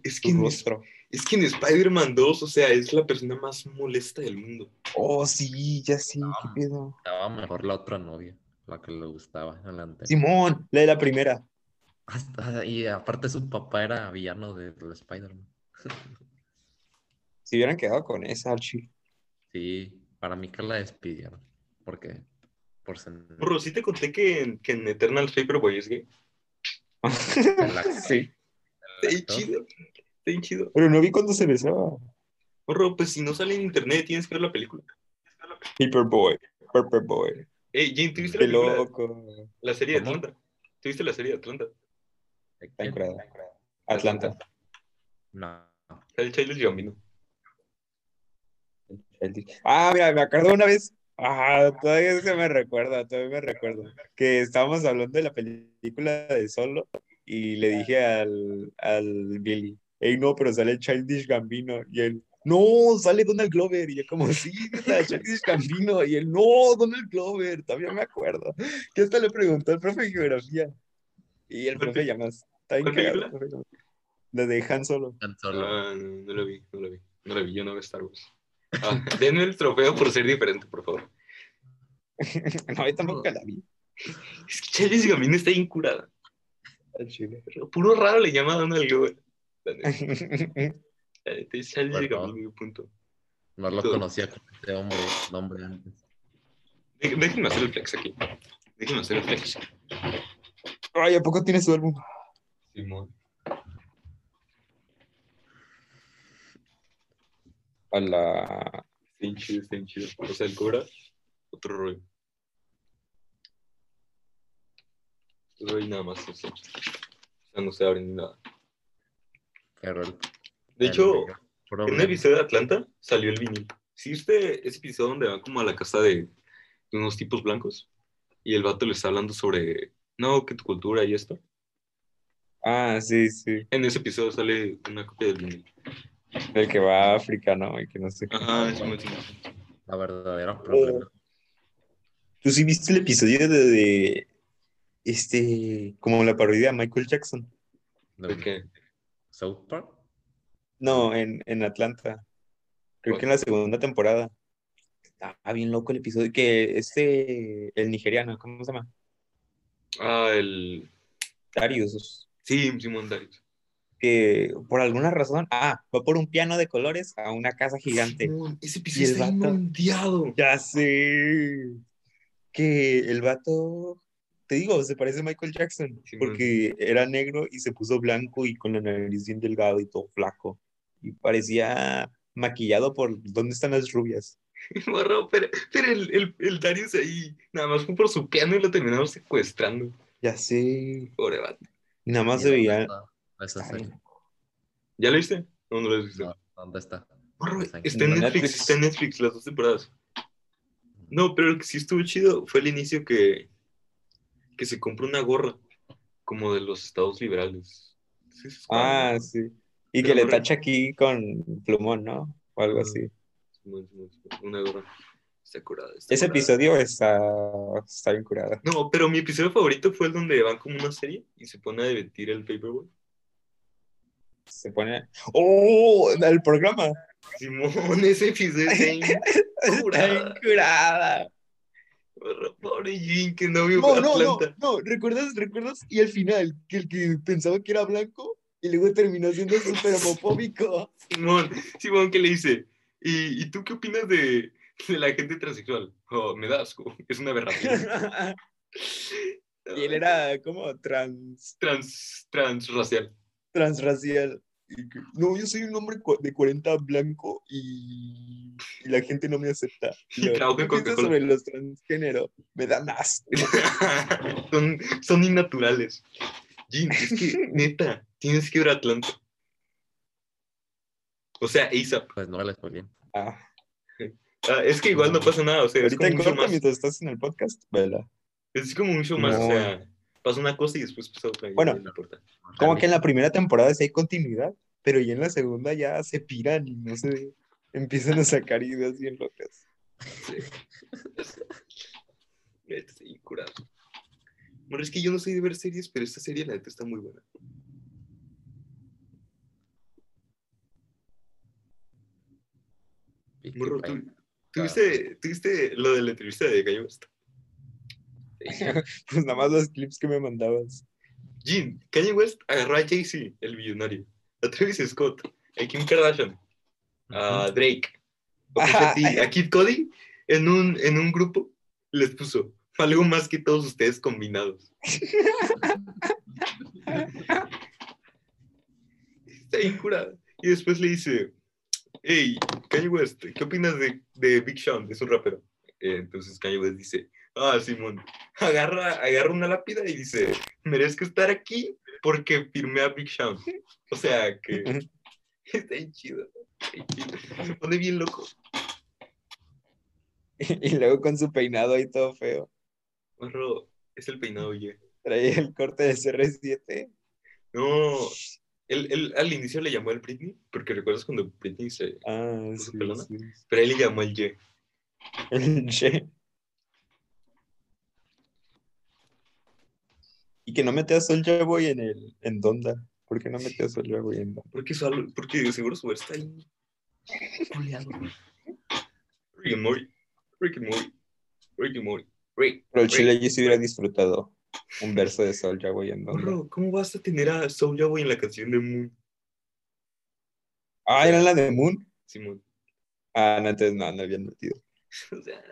Es que, en, rostro. es que en Spider-Man 2, o sea, es la persona más molesta del mundo. Oh, sí, ya sí, qué pedo. Estaba mejor la otra novia, la que le gustaba en la anterior. Simón, la de la primera. Hasta- y aparte su papá era villano de, de Spider-Man. Si hubieran quedado con esa, al chile. Sí, para mí que la despidieron. ¿Por qué? Por sen- Morro, ¿sí te conté que en, que en Eternal Paperboy es gay? sí, Está bien chido. Está bien chido. pero no vi cuando se besaba. Morro, pues si no sale en internet, tienes que ver la película. Paperboy, Paperboy. Ey, Jane, ¿tuviste la película? loco. La serie de. Atlanta. ¿Tuviste la serie de Atlanta? Está incurada. Atlanta. No. Sale Childish Gambino. Ah, mira, me acuerdo una vez. Ah, todavía se me recuerda, todavía me recuerdo. Que estábamos hablando de la película de Solo y le dije al, al Billy, hey, no, pero sale Childish Gambino. Y él, no, sale Donald Glover. Y yo, como, sí, neta, Childish Gambino. Y él, no, Donald Glover, todavía me acuerdo. Que hasta le preguntó al profe de geografía. Y el ¿Cuál profe llamas. Está bien. La de Han Solo. Han Solo. Ah, no, no la vi, no la vi. No la vi, yo no veo Star Wars. Ah, denme el trofeo por ser diferente, por favor. no, yo tampoco la vi. Es que Childish Gambino está incurada. Al chile. Puro raro le llama a Donald Glover. La neta, la neta, es Childish Bueno. Gambino, punto. No lo Todo. conocía con este hombre, nombre antes. Dé- Déjenme hacer el flex aquí. Déjenme hacer el flex. Ay, ¿a poco tiene su álbum? Simón. A la... Está bien chido, está bien chido. O sea, el cobra, otro rollo. Otro rollo y nada más. O sea, no se abre ni nada. Pero el, De el hecho, en un episodio de Atlanta salió el vinil. ¿Sí viste ese episodio donde van como a la casa de, de unos tipos blancos? y el vato le está hablando sobre, no, que tu cultura y esto. Ah, sí, sí. En ese episodio sale una copia del vinil. El que va a África, ¿no? Y que no sé qué. Ajá, sí. La verdadera problema. ¿Tú sí viste el episodio de, de, este, como la parodia de Michael Jackson? ¿De ¿De qué? South Park? No, en, en Atlanta. Creo que en la segunda temporada. Estaba bien loco el episodio. Que este, el nigeriano, ¿cómo se llama? Ah, el... Darius. Sí, Simón Darius. Que por alguna razón, ah, va por un piano de colores a una casa gigante. Ese episodio está inmundiado. Ya sé. Que el vato, te digo, se parece a Michael Jackson, porque era negro y se puso blanco y con la nariz bien delgado y todo flaco. Y parecía maquillado por ¿Dónde están las rubias? Morro, pero, pero el, el, el Darius ahí, nada más fue por su piano y lo terminaron secuestrando. Ya sé. Pobre vato. Y nada más ¿Y se dónde veía. ¿Ya lo viste? No, no lo viste. No, ¿Dónde está? Morro, Está en está en Netflix. Netflix, está en Netflix las dos temporadas. No, pero lo que sí estuvo chido fue el inicio que, que se compró una gorra, como de los estados liberales. Sí, Ah, sí. Y que le tacha aquí con plumón, ¿no? O algo así. Una gorra. Está curada. está Ese curada. episodio está, está bien curado. No, pero mi episodio favorito fue el donde van como una serie y se pone a divertir el paperboy. Se pone. ¡Oh! El programa. Simón, ese episodio está curada. curada. Pobre Jin, que no vio No, no, no, no, ¿recuerdas, recuerdas? Y al final, que el que pensaba que era blanco y luego terminó siendo súper homofóbico. Simón, Simón, ¿qué le dice? ¿Y, y tú qué opinas de, de la gente transexual? Oh, me da asco, es una aberración. y él era como trans, Trans, transracial. transracial. No, yo soy un hombre de 40 blanco y, y la gente no me acepta. Y ¿qué con sobre los transgénero? Me dan asco. son, son innaturales. Jin, es que, neta, tienes que ir a Atlanta. O sea, ASAP. Pues no les fue bien. Ah, Ah, es que igual no pasa nada, o sea, es ahorita como un show corto más. mientras estás en el podcast, vela. Es como show más, o sea, pasa una cosa y después pasa otra. Bueno. no. Como que en la primera temporada sí hay continuidad, pero ya en la segunda ya se piran y no se empiezan a sacar ideas bien locas. Sí. Estoy curado. Bueno, es que yo no soy de ver series, pero esta serie la neta está muy buena. ¿Tú, Blinders. ¿tú viste, tú viste lo de la entrevista de Gallo West? Pues nada más los clips que me mandabas. Jim, Kanye West agarró a Jay-Z, el billonario, a Travis Scott, a Kim Kardashian, a Drake, a, T, a Kid Cody en un, en un grupo, les puso algo más que todos ustedes combinados. Está bien curada. Y después le dice, hey, Kanye West, ¿qué opinas de, de Big Sean? Es un rapero. Eh, entonces Kanye West dice, ah, Simón, agarra, agarra una lápida y dice, merezco estar aquí porque firmé a Big Sean. O sea que está bien chido. está chido. Se pone bien loco. Y luego con su peinado ahí todo feo. Morro, es el peinado, oye. Traía el corte de CR7. No, él, él al inicio le llamó el Britney, porque recuerdas cuando Britney se... Ah, ¿Puso sí, pelona? sí. Pero él le llamó el Ye. El Che. Y que no mete a Soulja Boy en el en Donda. ¿Por qué no mete a Soulja Boy en Donda? Porque, su- porque seguro su está ahí. Rick and Morty. Rick and Morty. Rick and Morty. Rick. Pero el Rick. Chile yo sí hubiera disfrutado un verso de Soulja Boy en. Morro, ¿cómo vas a tener a Soulja Boy en la canción de Moon? Ah, ¿era la de Moon? Simón. Ah, no, entonces no, no habían metido. O sea,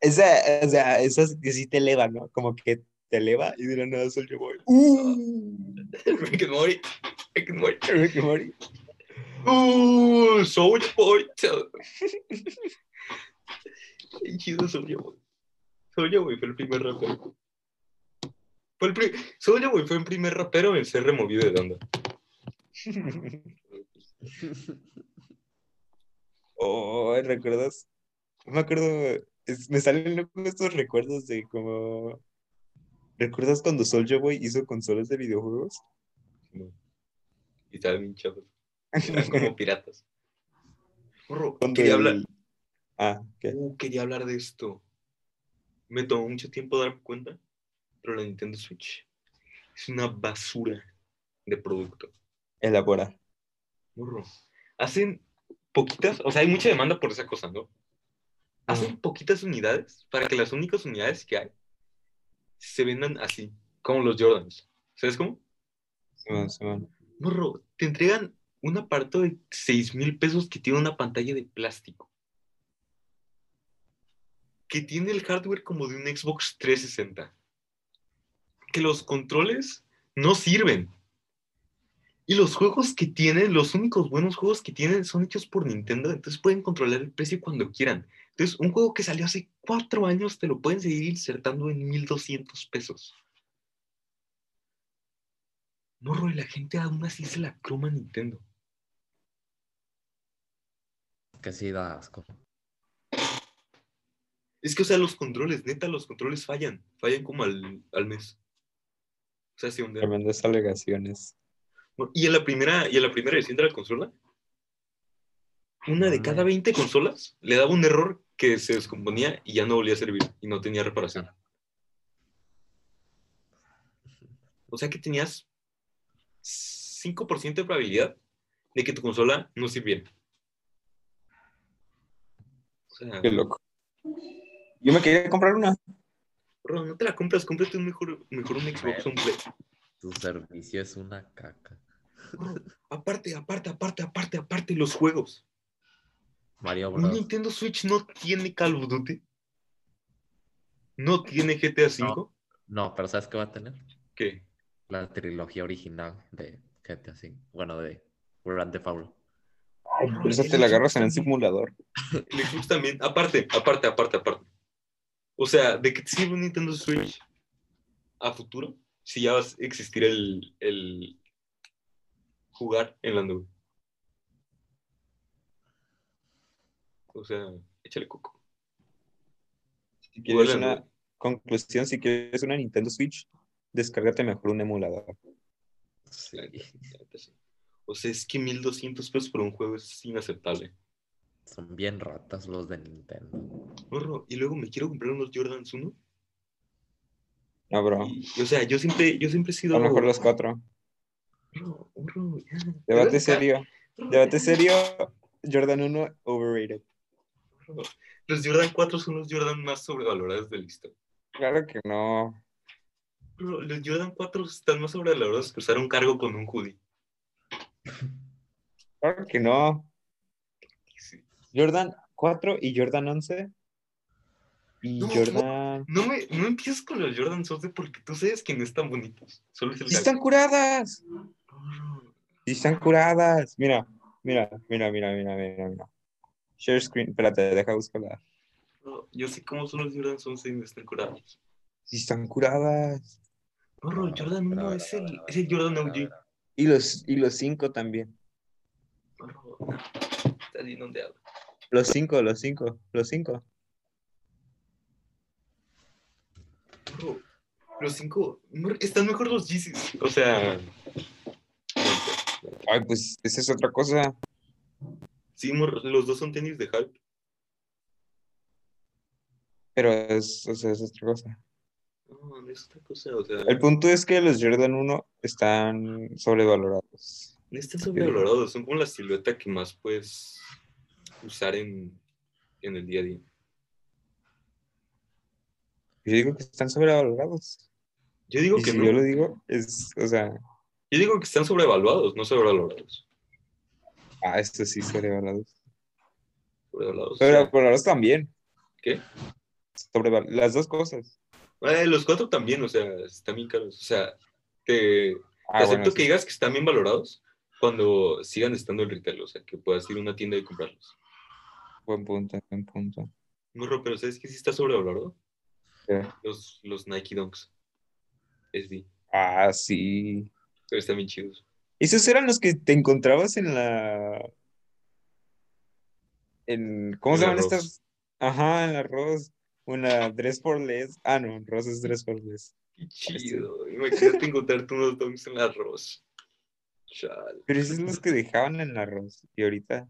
Esa, o sea, esas que sí te eleva, ¿no? Como que te eleva y de la nada Soulja Boy. ¡Uh! Rick and Morty. Rick and Morty. Rick and Morty. ¡Uh! Soulja Boy. Qué chido Soulja Boy. Soulja Boy fue el primer rapero. Fue el pri- Soulja Boy fue el primer rapero en ser removido de onda. Oh, ¿recuerdas? No me acuerdo es- me salen estos recuerdos de como. ¿Recuerdas cuando Soulja Boy hizo consolas de videojuegos? No. Y estaban bien chavos. Eran como piratas. Cuando quería el- hablar. Ah, ¿qué? Uh, quería hablar de esto. Me tomó mucho tiempo darme cuenta, pero la Nintendo Switch es una basura de producto. Elabora. Morro. Hacen poquitas, o sea, hay mucha demanda por esa cosa, ¿no? Hacen poquitas unidades para que las únicas unidades que hay se vendan así, como los Jordans. ¿Sabes cómo? Simón, Simón. Morro, te entregan un aparato de 6 mil pesos que tiene una pantalla de plástico. Que tiene el hardware como de un Xbox 360. Que los controles no sirven. Y los juegos que tienen, los únicos buenos juegos que tienen son hechos por Nintendo, entonces pueden controlar el precio cuando quieran. Entonces, un juego que salió hace cuatro años te lo pueden seguir insertando en 1200 pesos. Morro, y la gente aún así se la croma a Nintendo. Que sí da asco. Es que, o sea, los controles, neta, los controles fallan. Fallan como al, al mes. O sea, se. Tremendas alegaciones. Y en la primera, y en la primera edición de la consola, una de cada 20 consolas le daba un error que se descomponía y ya no volvía a servir y no tenía reparación. O sea que tenías 5% de probabilidad de que tu consola no sirviera. O sea, Qué loco. Yo me quería comprar una. Bro, no te la compras, cómprate un mejor, mejor un Xbox o un Play. Tu servicio es una caca. Bro, aparte, aparte, aparte, aparte, aparte, los juegos. Mario Un Bros. Nintendo Switch no tiene Call of Duty. No tiene GTA V. No, pero ¿sabes qué va a tener? ¿Qué? La trilogía original de GTA V. Bueno, de Grand Theft Auto. Eso te la agarras en el simulador. El Xbox también. Aparte, aparte, aparte, aparte. O sea, ¿de qué te sirve un Nintendo Switch a futuro si ya va a existir el, el jugar en la nube? O sea, échale coco. Si quieres una conclusión, si quieres una Nintendo Switch, descárgate mejor un emulador. Sí. O sea, es que 1200 pesos por un juego es inaceptable. Son bien ratas los de Nintendo. Y luego me quiero comprar unos Jordans 1. No, bro. Y, o sea, yo siempre, yo siempre he sido. A lo mejor los cuatro. Debate serio. Debate serio. Jordan 1, overrated. Los Jordan 4 son los Jordan más sobrevalorados de la historia. Claro que no. Bro, los Jordan 4 están más sobrevalorados que usar un cargo con un hoodie. Claro que no. Jordan 4 y Jordan 11. Y No, Jordan. No me no empieces con los Jordan 11 porque tú sabes que no están bonitos. Solo es el ¡Sí están curadas! ¡Sí están curadas! Mira, mira, mira, mira, mira, mira, mira. Share screen. Espérate, deja buscarla. bro, yo sé cómo son los Jordan 11 y no están curados. ¡Sí están curadas! Morro, el Jordan 1 es el, es el Jordan OG. Y los, y los 5 también. Morro, está bien ondeado. Los 5, los 5, los 5. Morro, los 5 están mejor los Yeezys. O sea, Ay, pues esa es otra cosa. sí, los dos son tenis de hype. Pero es, o sea, es otra cosa. No, no es otra cosa. O sea, El punto es que los Jordan 1 están sobrevalorados. no están sobrevalorados. Son como la silueta que más puedes usar en, en el día a día. Yo digo que están sobrevalorados. Yo digo Y que si no. yo lo digo, es, o sea, Yo digo que están sobrevaluados, no sobrevalorados. ah, estos sí sobrevalorados. Sobrevalorados. Sobrevalorados también. ¿Qué? Sobreval- las dos cosas. eh, los cuatro también, o sea, están bien caros. O sea, te, te Ah, acepto bueno, que sí. digas que están bien valorados cuando sigan estando en retail, o sea, que puedas ir a una tienda y comprarlos. Buen punto, buen punto. Morro, pero ¿sabes qué sí está sobrevalorado? Los, los Nike Dunks. SB. Ah, sí. Pero están bien chidos. Esos eran los que te encontrabas en la. En, ¿Cómo En se la llaman Ross. estas? Ajá, el arroz. Una dress for less. Ah, no, arroz es dress for less. Qué chido. Imagínate encontrarte unos dogs en el arroz. Chal. Pero esos son los que dejaban en el arroz. Y ahorita,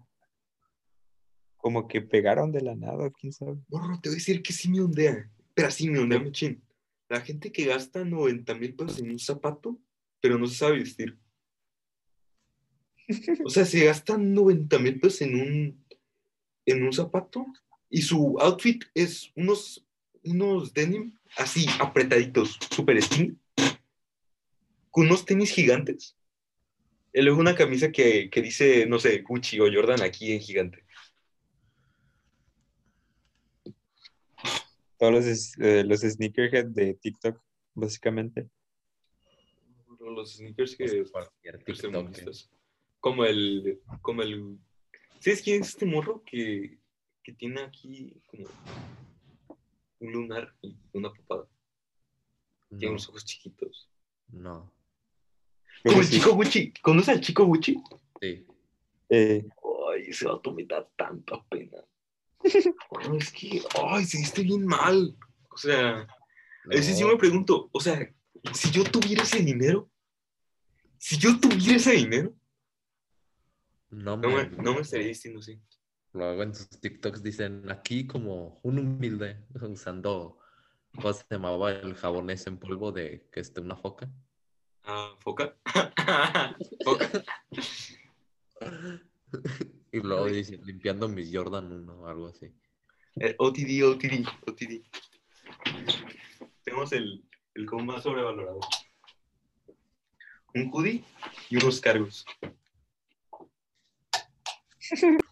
como que pegaron de la nada, quién sabe. Morro, te voy a decir que sí me ondea. Pero sí me ondea muchín. La gente que gasta 90 mil pesos en un zapato, pero no se sabe vestir. O sea, se gastan 90 mil pesos en un, en un zapato y su outfit es unos, unos denim así apretaditos, super skinny, con unos tenis gigantes. Y luego una camisa que, que dice, no sé, Gucci o Jordan aquí en gigante. Todos los, eh, los sneakerhead de TikTok, básicamente. Los sneakers que Pues, TikTok. Como el, como el, ¿sabes quién es este morro que, que tiene aquí como un lunar y una papada? Tiene No, unos ojos chiquitos. no. Como el sí. chico Gucci. ¿Conoces al chico Gucci? Sí. Eh, Ay, ese vato me da tanta pena. Ay, es que, ay, se viste bien mal. O sea, ese sí No, me pregunto, o sea, si yo tuviera ese dinero, si yo tuviera ese dinero, no no me, me- no me estaría diciendo así. Luego en sus TikToks dicen aquí como un humilde usando, ¿cómo se llamaba el jabón ese en polvo de que esté una foca? Ah, foca. foca. y luego dice limpiando mis Jordan 1 o algo así. Eh, OTD, OTD, OTD. Tenemos el, el más sobrevalorado. Un hoodie y unos cargos.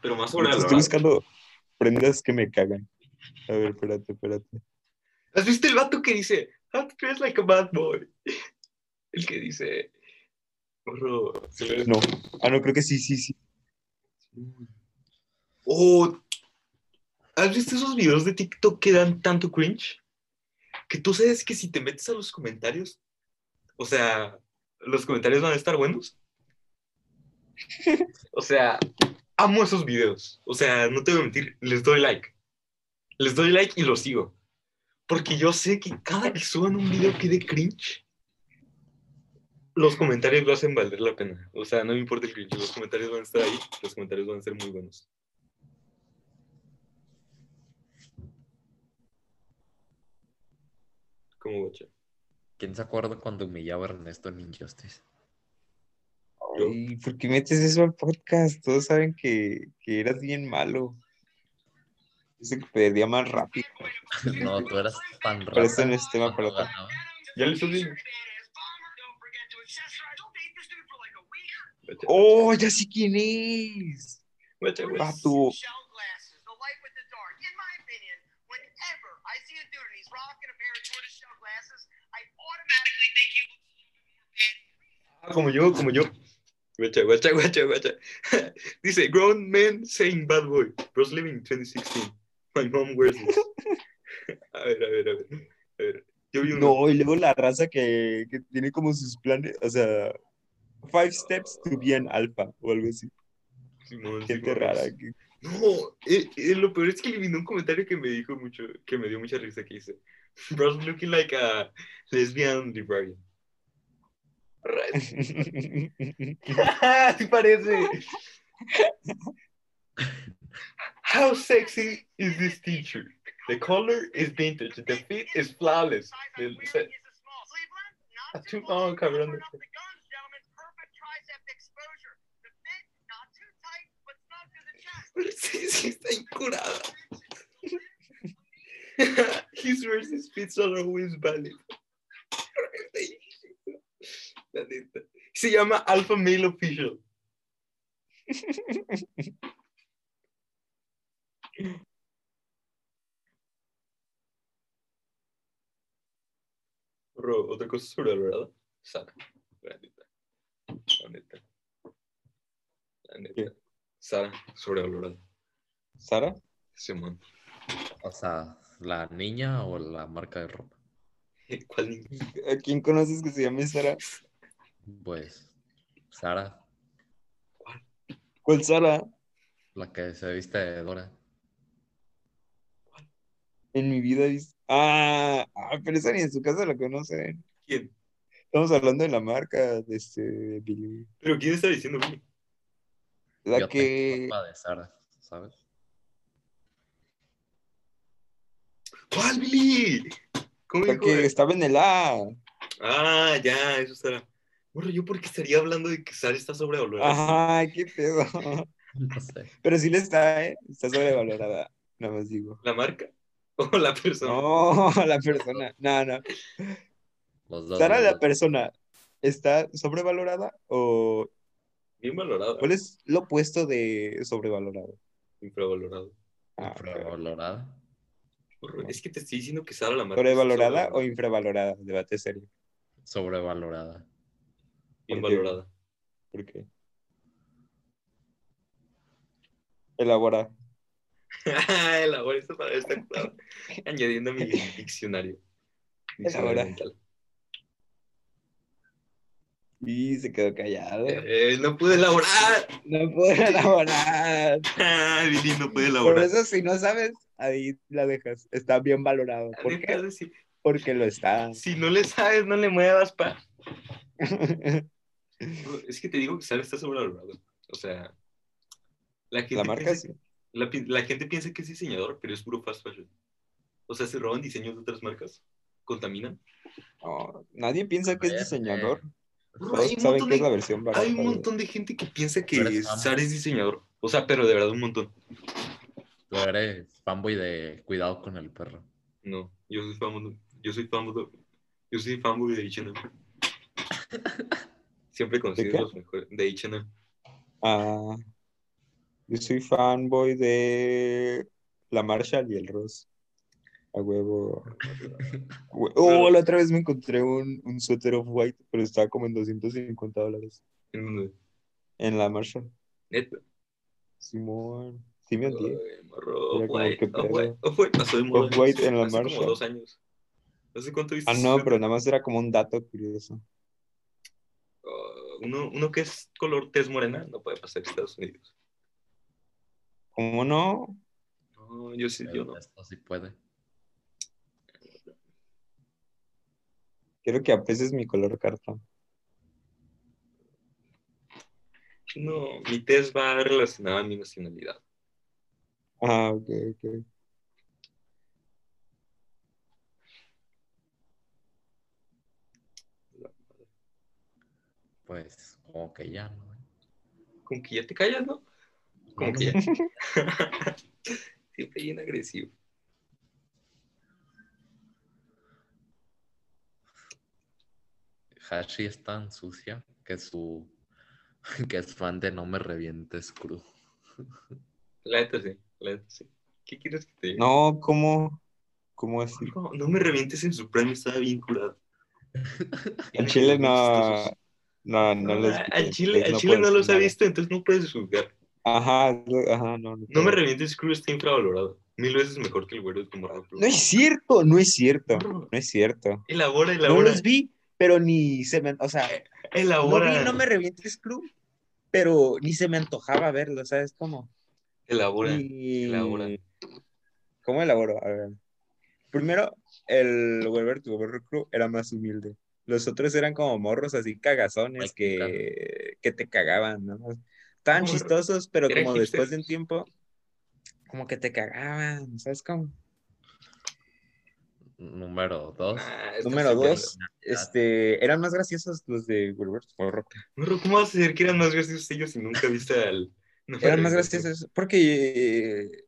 Pero más sobrevalorado. estoy buscando prendas que me cagan. A ver, espérate, espérate. ¿Has visto el vato que dice, How to dress like a bad boy? El que dice, ve- No. Ah, no, creo que sí, sí, sí. Oh, ¿has visto esos videos de TikTok que dan tanto cringe? Que tú sabes que si te metes a los comentarios, o sea, los comentarios van a estar buenos. O sea, amo esos videos. O sea, no te voy a mentir, les doy like. Les doy like y los sigo. Porque yo sé que cada que suban un video que dé cringe, los comentarios lo hacen valer la pena. O sea, no me importa el cringe, los comentarios van a estar ahí, los comentarios van a ser muy buenos. Como guacha. ¿Quién se acuerda cuando humillaba a Ernesto en Injustice? Ay, ¿por qué metes eso al podcast? Todos saben que, que eras bien malo. Dice que perdía más rápido. No, tú eras tan Pero eso rata no es tema ganaba. Ya le. Guacha, ¡Oh, ya sé quién es! guacha, guacha. Vato. Shell glasses, the light with the dark. In my opinion, whenever I see a dude and he's rocking a pair of tortoise shell glasses, I automatically think he Ah, como yo, como yo. Guacha, guacha, guacha, guacha. Dice, grown men saying bad boy. Bros living in 2016. My mom wears this. A ver, a ver, a ver. A ver. Yo vi uno. No, y luego la raza que, que tiene como sus planes, o sea, five steps to be an alpha o algo así. Simón, Gente Simón. rara. que- No, eh, eh, lo peor es que eliminó un comentario que me dijo mucho, que me dio mucha risa, que dice, Bros looking like a lesbian librarian. Right. sí parece. How sexy is this teacher? The color is vintage. The fit is flawless. The- the- Not too too long, long, cabrón. covering the guns, gentlemen. Perfect tricep exposure. The fit, not too tight, but snug to the chest. Sí, sí, está incurada. His versus fits are always valid. La neta. Se llama Alpha Male Official. Bro, otra cosa sobrevalorada. Sara. La neta. La neta. La neta. ¿Qué? Sara, sobrevalorada. ¿Sara? Simón. O sea, ¿la niña o la marca de ropa? ¿Cuál? ¿A quién conoces que se llame Sara? Pues, Sara, ¿Cuál Sara? La que se viste de Dora. En mi vida he visto. Ah, ah, pero esa ni en su casa la conocen. ¿Quién? Estamos hablando de la marca de este Billy. ¿Pero quién está diciendo Billy? La Yo que. de Sara, ¿sabes? ¿Cuál, Billy? ¿Cómo La dijo? que estaba en el A. Ah, ya, eso estará. Bueno, yo porque estaría hablando de que Sara está sobrevalorada. Ajá, qué pedo. No sé. Pero sí le está, ¿eh? Está sobrevalorada. Nada más digo. ¿La marca? ¿O la persona? No, la persona. No, no. Los dos. Sara, los la dos. persona, ¿está sobrevalorada o Bien valorada. cuál es lo opuesto de sobrevalorado? Infravalorado. Ah, Infravalorada. Es que te estoy diciendo que Sara la marca. ¿Sobrevalorada o infravalorada? Debate serio. Sobrevalorada. Bien valorada. ¿Por qué? Elabora. Esta palabra, está claro. Añadiendo mi diccionario. Diccionario mental. Y se quedó callado. Eh, no pude elaborar. No puedo elaborar. Ah, Billy no puede Por elaborar. eso, si no sabes, ahí la dejas. Está bien valorado. ¿Por Deja qué? decir- Porque lo está. Si no le sabes, no le muevas, pa. Es que te digo que Sara está sobrevalorado. O sea, la gente, La marca sí. La, la gente piensa que es diseñador, pero es puro fast fashion. O sea, se roban diseños de otras marcas, contaminan. No, nadie piensa que es diseñador. Bro, Todos hay un saben montón que es de- la versión barata. Hay un montón de gente que piensa que. Sara es diseñador. O sea, pero de verdad un montón. Tú eres fanboy de cuidado con el perro. No, yo soy fanboy. Yo soy fanboy. Yo soy fanboy de H&M. Siempre considero los mejores. De H&M. Ah, yo soy fanboy de la Marshall y el Ross. A huevo. Hue- Oh, la otra vez me encontré un, un suéter off-white, pero estaba como en 250 dólares. ¿En dónde? En la Marshall. Neta. Simón. Sí me como, Off-White, pasó de moda. Off-White en la hace como Marshall. dos años. ¿Hace cuánto viste? Ah, no, pero nada más era como un dato curioso. Ah, uno, uno que es color tez morena no puede pasar en Estados Unidos. ¿Cómo no? No, yo sí, yo no. Esto sí puede. Quiero que aprecies mi color cartón. No, mi tez va relacionada a mi nacionalidad. Ah, ok, ok. Pues como que ya, ¿no? Como que ya te callas, ¿no? Como que ya. Siempre bien agresivo. Hashi es tan sucia que su que es fan de No me revientes cruz. La neta sí, la neta sí. ¿Qué quieres que te diga? No, ¿cómo? ¿Cómo así? No, no me revientes en su premio, estaba bien curado. En Chile no, no, no los vi, al Chile, al Chile no los ha visto, entonces no puedes juzgar. Ajá, ajá, no. No, No me revientes, Crew está infravalorado. Mil veces mejor que el güero de Tomorrow No es cierto, no es cierto, no es cierto. Elabora, No elabora. los vi, pero ni se me, o sea, no elabora. vi, no me revientes club, pero ni se me antojaba verlo, ¿sabes cómo? Elabora. Y- elabora. ¿Cómo elaboro? A ver. Primero, el Weber Weber Crew era más humilde. Los otros eran como morros así cagazones Ay, que, que te cagaban, ¿no? Estaban Morro. chistosos, pero como después de un tiempo, como que te cagaban, ¿sabes cómo? Número dos. Ah, Número dos, este, eran más graciosos los de Weber to Weber Crew. Morro, ¿Cómo vas a decir que eran más graciosos ellos si nunca viste al. no Eran más graciosos porque eh,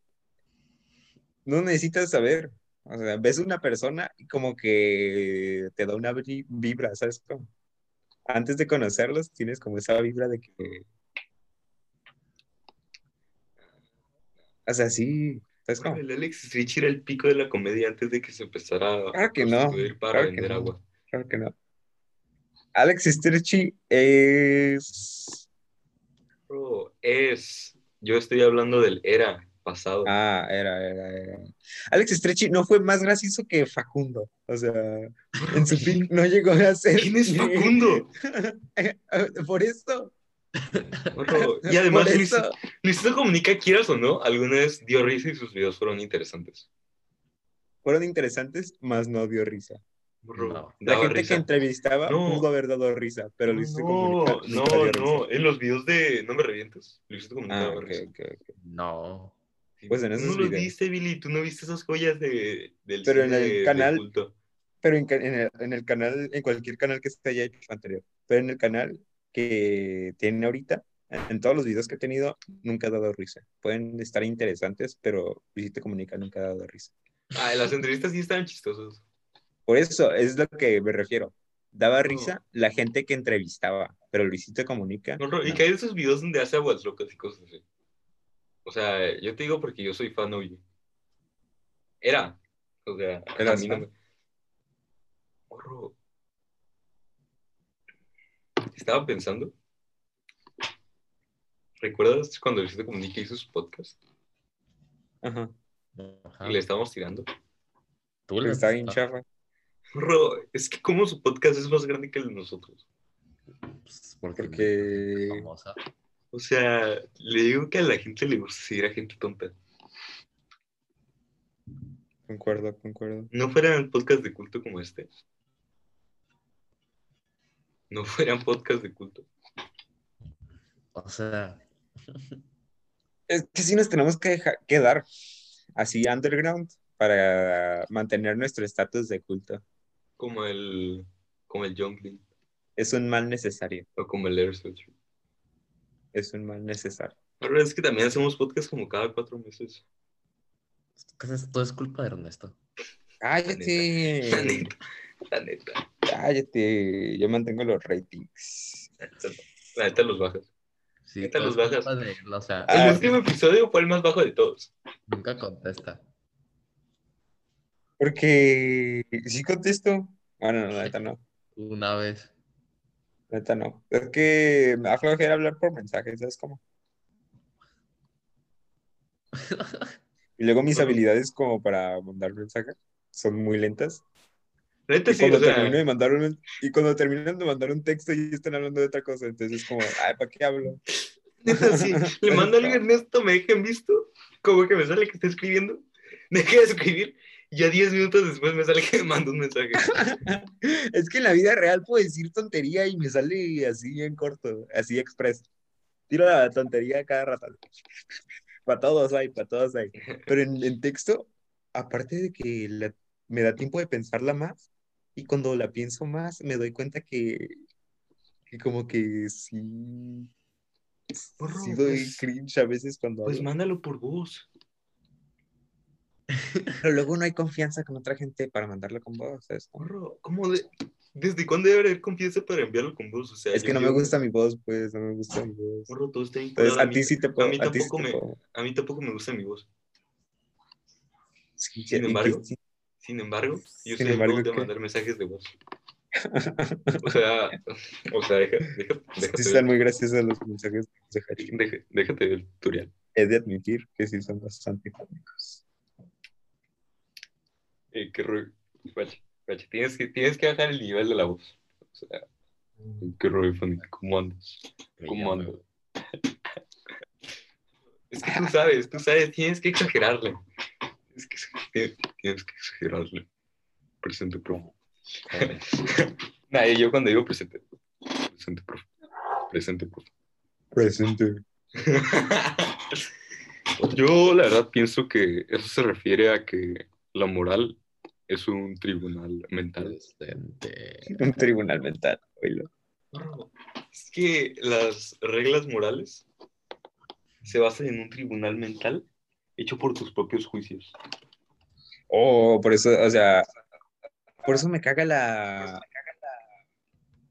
no necesitas saber. O sea, ves una persona y como que te da una vi- vibra, ¿sabes cómo? Antes de conocerlos, tienes como esa vibra de que. O sea, sí, ¿sabes cómo? El Alex Rich era el pico de la comedia antes de que se empezara a que no, para claro que vender no. agua. Claro que no. Alex Sturchi es. Bro, es. Yo estoy hablando del era pasado. Ah, era, era, era. Alex Stretchy no fue más gracioso que Facundo. O sea, en su pick no llegó a ser. ¿Quién es Facundo? Por eso. Y además, Luisito, Comunica, quieras o no, alguna vez dio risa y sus videos fueron interesantes. fueron interesantes, más no dio risa. No. La gente risa. que entrevistaba No. pudo haber dado risa, pero Luisito no, Comunica no, no, risa. en los videos de No me revientes, Luisito Comunica Ah, daba ok, risa. ok, ok. No. Sí, Pues en tú esos no videos. viste, Billy, tú no viste esas joyas de, del Pero en el de- de canal- culto. Pero en, en el, en el canal, en cualquier canal que se haya hecho anterior, pero en el canal que tiene ahorita, en todos los videos que he tenido, nunca ha dado risa. Pueden estar interesantes, pero Luisito Comunica nunca ha dado risa. Ah, las entrevistas sí estaban chistosas. Por eso es lo que me refiero. Daba No. risa la gente que entrevistaba, pero Luisito Comunica. Y que hay esos videos donde hace aguas locas y cosas así. O sea, yo te digo porque yo soy fan hoy. Era. O sea, ¿Eras a mí no me... Estaba pensando. ¿Recuerdas cuando Luisito Comunica hizo su podcast? Ajá. Ajá. Y le estábamos tirando. Tú le Está bien estás- chafa. Morro, es que como su podcast es más grande que el de nosotros. pues, porque, Porque- es famosa. O sea, le digo que a la gente le gusta seguir a gente tonta. Concuerdo, concuerdo. No fueran podcast de culto como este. No fueran podcast de culto. O sea, Es que sí nos tenemos que dejar, quedar así underground para mantener nuestro estatus de culto. Como el. Como el Jungling. Es un mal necesario. O como el Air. Es un mal necesario. Pero es que también hacemos podcast como cada cuatro meses. todo es culpa de Ernesto. La Cállate. neta. La neta. Cállate. Yo mantengo los ratings. La neta, neta los bajas. Sí, todo los bajas. de o sea, Ah, el último episodio fue el más bajo de todos. nunca contesta. Porque sí contesto. Bueno, no, la neta no. Una vez. La neta no. Es que me da flojera hablar por mensajes, ¿sabes cómo? Y luego mis Bueno. habilidades como para mandar mensajes son muy lentas. Neta Y sí, cuando o sea, de mandar un, y cuando terminan de mandar un texto y están hablando de otra cosa, entonces es como, ay, ¿para qué hablo? neta sí. Le mando a alguien Ernesto, me dejen visto. Como que me sale que está escribiendo. Dejé de escribir. Y ya 10 minutos después me sale que me manda un mensaje. Es que en la vida real puedo decir tontería y me sale así en corto, así express. Tiro la tontería cada rato. Para todos hay, para todos hay. Pero en, en texto, aparte de que la- me da tiempo de pensarla más, y cuando la pienso más, me doy cuenta que, que como que sí, Porro, sí doy pues- cringe a veces cuando Pues hablo. mándalo por voz. Pero luego no hay confianza con otra gente para mandarlo con voz, ¿sabes? Porro, ¿cómo de... ¿Desde cuándo debe haber confianza para enviarlo con voz? O sea, Es que no me gusta mi voz, pues, no me gusta mi voz. Porro, todo está Entonces, a ti sí te puedo, mí a ti sí tampoco me- puedo. A mí tampoco me gusta mi voz. Sí, sin embargo, sí. Sin embargo, yo Sin soy mandar mensajes de voz. O sea, o sea, deja, deja, Sí están muy graciosos los mensajes de Hachi. deja- déjate del tutorial. He de admitir que sí son bastante cómicos. Eh, qué rollo. Guacha, guacha, tienes que, tienes que bajar el nivel de la voz. O sea, qué rollo, ¿cómo andas? ¿Cómo andas? Es que tú sabes, tú sabes, tienes que exagerarle. Tienes que, tienes, tienes que exagerarle. Presente, profe. Nah, yo cuando digo presente, presente, profe. Presente, profe. Presente. Yo la verdad pienso que eso se refiere a que la moral es un tribunal mental. Decente. Un tribunal mental. oílo. Es que las reglas morales se basan en un tribunal mental hecho por tus propios juicios. Oh, por eso, o sea, por eso me caga la.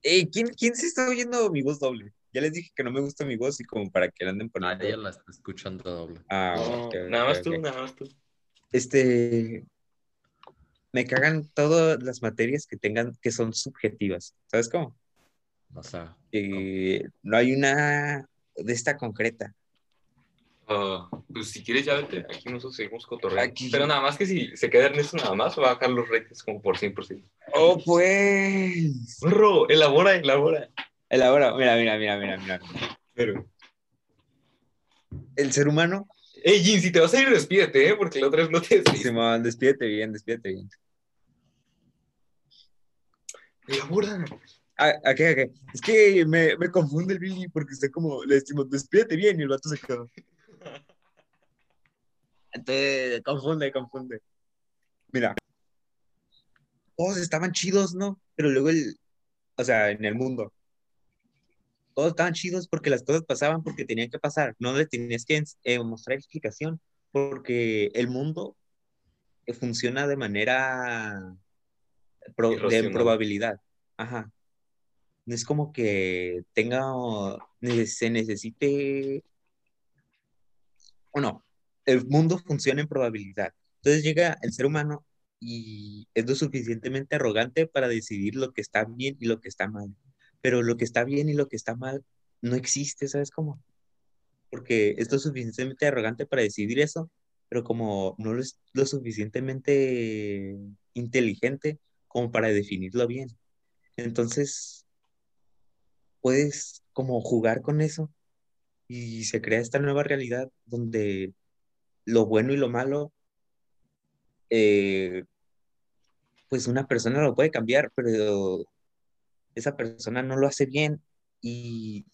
Ey, ¿quién, ¿quién se está oyendo mi voz doble? Ya les dije que no me gusta mi voz y como para que la anden poniendo. Nadie la está escuchando doble. Ah, No, nada más tú, nada más tú. Este. Me cagan todas las materias que tengan, que son subjetivas. ¿Sabes cómo? O sea, no hay una de esta concreta. Ah, pues si quieres ya vete, aquí nosotros seguimos cotorreando. Aquí. Pero nada más que si se queda Ernesto nada más, va a bajar los ratings como por 100%. ¡Oh, pues! Burro, elabora, elabora. Elabora, mira, mira, mira, mira, mira. Pero. El ser humano, Ey, Jin, si te vas a ir, despídete, ¿eh? Porque la otra vez no te despídete bien, despídete bien. Elabora. Ah, ¿A qué, a qué? Es que me, me confunde el Billy porque está como, le decimos, despídete bien y el vato se quedó. Entonces, confunde, confunde. Mira, todos estaban chidos, ¿no? Pero luego el, o sea, en el mundo, todos estaban chidos porque las cosas pasaban porque tenían que pasar. No le tenías que eh, mostrar explicación porque el mundo eh, funciona de manera pro- de probabilidad. Ajá. No es como que tenga, se necesite, o no, el mundo funciona en probabilidad. Entonces llega el ser humano y es lo suficientemente arrogante para decidir lo que está bien y lo que está mal. Pero lo que está bien y lo que está mal no existe, ¿sabes cómo? Porque es lo suficientemente arrogante para decidir eso, pero como no es lo suficientemente inteligente como para definirlo bien. Entonces, puedes como jugar con eso y se crea esta nueva realidad donde lo bueno y lo malo, eh, pues una persona lo puede cambiar, pero esa persona no lo hace bien y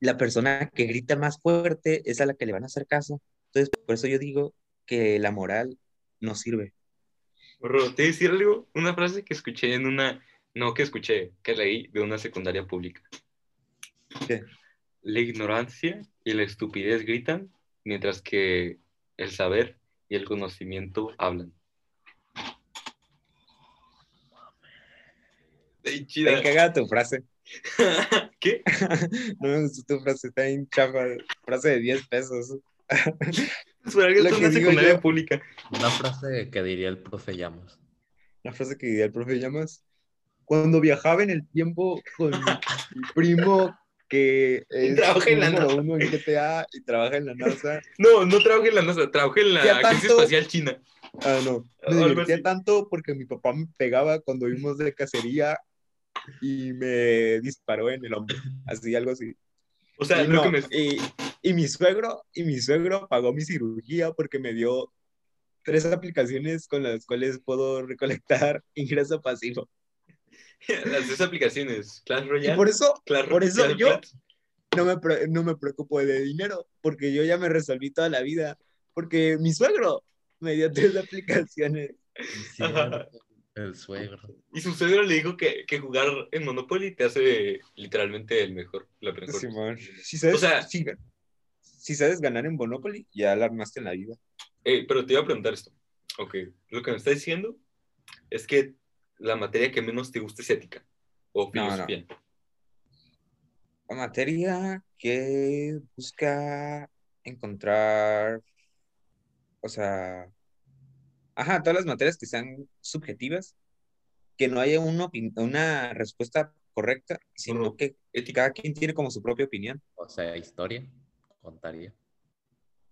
la persona que grita más fuerte es a la que le van a hacer caso. Entonces, por eso yo digo que la moral no sirve. Bro, te voy a decir algo, una frase que escuché en una, no que escuché, que leí de una secundaria pública. ¿Qué? La ignorancia y la estupidez gritan, mientras que el saber y el conocimiento hablan. Te caga tu frase. ¿Qué? No me gustó tu frase, está bien chafa. Frase de 10 pesos. Lo es que una secundaria yo. pública. Una frase que diría el profe Llamas. La frase que diría el profe Llamas. Cuando viajaba en el tiempo con mi primo que es Trabaja en la NASA. uno en GTA y trabaja en la NASA. No, no trabajé en la NASA, trabajé en la Ya Agencia tanto- Espacial China. Ah, no. Me divertía tanto porque mi papá me pegaba cuando vimos de cacería y me disparó en el hombro. Así, algo así. O sea, y, no, que me... y, y mi suegro, y mi suegro pagó mi cirugía porque me dio tres aplicaciones con las cuales puedo recolectar ingreso pasivo. Las tres aplicaciones, Clash Y Royale, por eso Clash- por eso Clash yo- no me, pre- no me preocupo de dinero, porque yo ya me resolví toda la vida, porque mi suegro me dio tres aplicaciones. Sí, el suegro. Y su suegro le dijo que, que jugar en Monopoly te hace literalmente el mejor, la mejor. Simón, Si sabes, O sea- si, si sabes ganar en Monopoly, ya la armaste en la vida. Eh, pero te iba a preguntar esto. Ok, lo que me está diciendo es que la materia que menos te gusta es ética o No, no. filosofía. La materia que busca encontrar, o sea, ajá, todas las materias que sean subjetivas, que no haya una, una respuesta correcta, sino que Ética. cada quien tiene como su propia opinión. O sea, historia, contaría.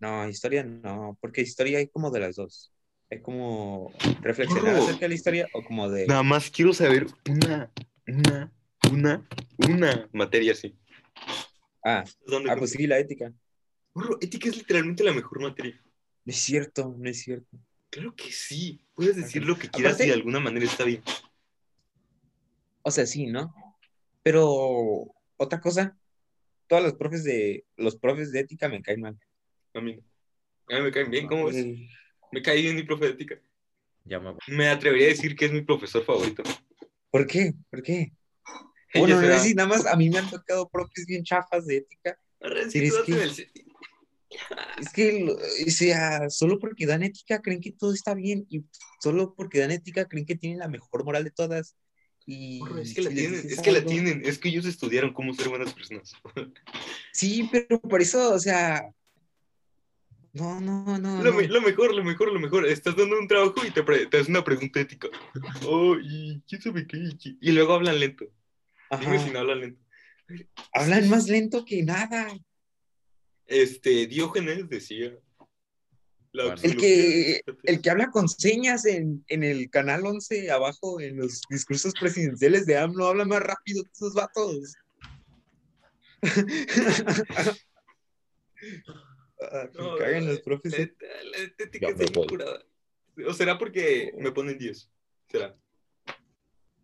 No, historia no, porque historia hay como de las dos. Es como reflexionar acerca de la historia o como de... Nada más quiero saber una, una, una, una materia así. Ah, ¿Dónde ah, pues sí, la ética. Bro, ética es literalmente la mejor materia. No es cierto, no es cierto. Claro que sí. Puedes decir lo que quieras Aparte- y de alguna manera está bien. O sea, sí, ¿no? Pero otra cosa, todos los profes de los profes de ética me caen mal. A mí, a mí me caen bien. ¿Cómo ves? Me cae bien mi profe de ética. Ya me Me atrevería a decir que es mi profesor favorito. ¿Por qué? ¿Por qué? Bueno, no si nada más a mí me han tocado profes bien chafas de ética. Si es que- en el Es que, o sea, solo porque dan ética creen que todo está bien y solo porque dan ética creen que tienen la mejor moral de todas. Y Bro, es que la tienen, es que la tienen, es que ellos estudiaron cómo ser buenas personas. Sí, pero por eso, o sea, no, no, no. Lo, no. me- lo mejor, lo mejor, lo mejor. Estás dando un trabajo y te, pre- te una pregunta ética. Oh, y quién sabe qué. y qué- Y luego hablan lento. Dime Ajá. si no hablan lento. Hablan más lento que nada. Este, Diógenes decía. Bueno. El que, el que habla con señas en, en el canal 11 abajo en los discursos presidenciales de AMLO habla más rápido que esos vatos. Ah, me No, cagan los profes. La, eh. la estética está curada. ¿O será porque me ponen 10? ¿Será?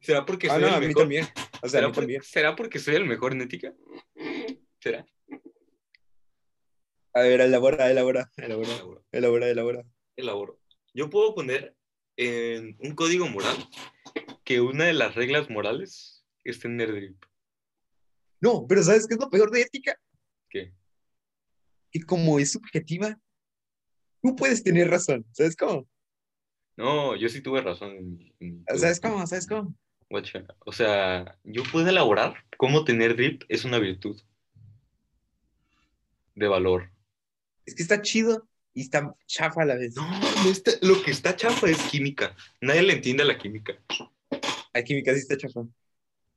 ¿Será porque Ah, soy no, el a mí mejor? también. O sea, a ¿Será, mí por- también. ¿Será porque soy el mejor en ética? ¿Será? A ver, elabora, elabora, elabora, Elaboro. elabora, elabora. Elaboro. Yo puedo poner en un código moral que una de las reglas morales es tener drip. No, pero ¿sabes qué es lo peor de ética? ¿Qué? Que como es subjetiva, tú puedes tener razón. ¿Sabes cómo? No, yo sí tuve razón. ¿Sabes cómo? ¿Sabes cómo? O sea, yo puedo elaborar cómo tener drip es una virtud de valor. Es que está chido y está chafa a la vez. No, no está- lo que está chafa es química. Nadie le entiende a la química. La química sí está chafa.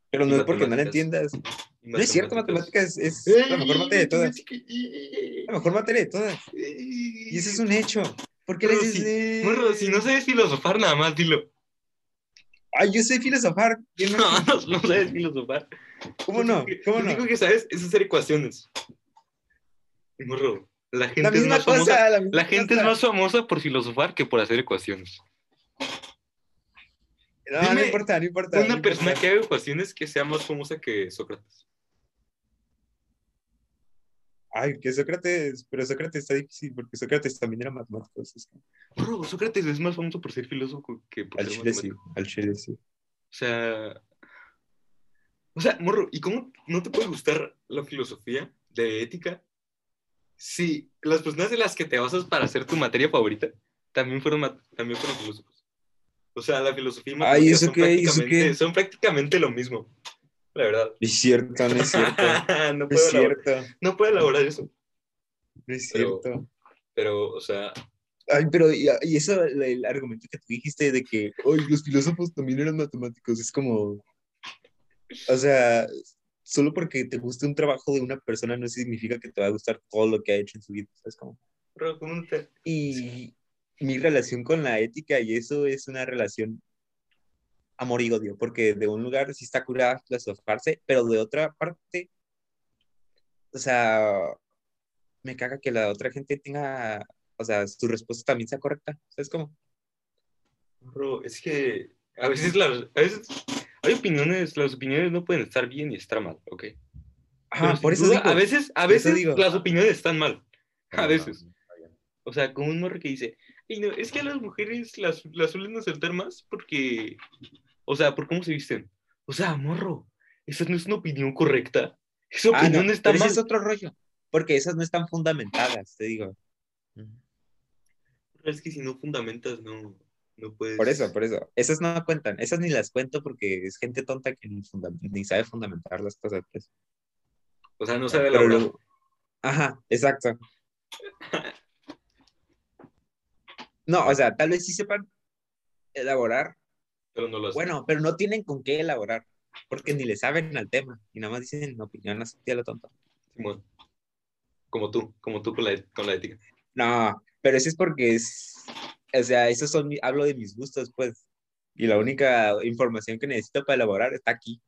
Pero no es porque no la entiendas. No es cierto, matemáticas es la mejor materia de todas. Mejor materia de todas. Y ese es un hecho. ¿Por qué le Morro, dices? si-? Morro, si no sabes filosofar, nada más dilo. Ay, yo sé filosofar. ¿Quién no? No, no, no sabes filosofar. ¿Cómo no? Lo único que- ¿Cómo lo único que sabes es hacer ecuaciones. Morro, la gente, La es, más famosa. La, gente es más famosa por filosofar que por hacer ecuaciones. No, no importa, no importa. Una no persona que haga ecuaciones que sea más famosa que Sócrates. Ay, que Sócrates, pero Sócrates está difícil porque Sócrates también era matemático. Morro, Sócrates es más famoso por ser filósofo que por Al ser chile sí, al chile sí. O sea. O sea, morro, ¿y cómo no te puede gustar la filosofía de ética si las personas de las que te basas para hacer tu materia favorita también fueron, también fueron filósofos? O sea, la filosofía y Ay, matemáticas ¿eso son? ¿Eso prácticamente, qué? son prácticamente lo mismo. La verdad. Es cierto, no es cierto. no, puedo es elaborar, cierto, no puedo elaborar eso. no es Pero- cierto. Pero, o sea, Ay, pero y, y eso, el, argumento que tú dijiste de que, hoy los filósofos también eran matemáticos, es como, o sea, solo porque te guste un trabajo de una persona no significa que te va a gustar todo lo que ha hecho en su vida, ¿sabes cómo? bro, ¿cómo no te- Y mi relación con la ética y eso es una relación amor y odio, porque de un lugar sí está curada filosofarse, pero de otra parte, o sea, me caga que la otra gente tenga, o sea, su respuesta también sea correcta, ¿sabes cómo? Bro, es que a veces, las, a veces hay opiniones, las opiniones no pueden estar bien y estar mal, ¿ok? Ajá, por eso duda, digo, a veces, a veces digo. las opiniones están mal. A veces. O sea, como un morro que dice, "Ey, no, es que a las mujeres las, las suelen asaltar más porque, o sea, por cómo se visten. O sea, morro, esa no es una opinión correcta. Esa Ah, opinión no, está pero ese mal. es otro rollo, porque esas no están fundamentadas, te digo. Ujú. Es que si no fundamentas, no, no puedes. Por eso, por eso. Esas no cuentan, esas ni las cuento porque es gente tonta que ni, sabe fundamentar las cosas. pues. O sea, no sabe Pero elaborar. luego- Ajá, exacto. No, o sea, tal vez sí sepan elaborar, pero no lo bueno, pero no tienen con qué elaborar, porque ni le saben al tema, y nada más dicen opinión así de lo tonto. Simón. Como tú, como tú con la, con la ética. No, pero eso es porque es, o sea, esos son, hablo de mis gustos, pues, y la única información que necesito para elaborar está aquí.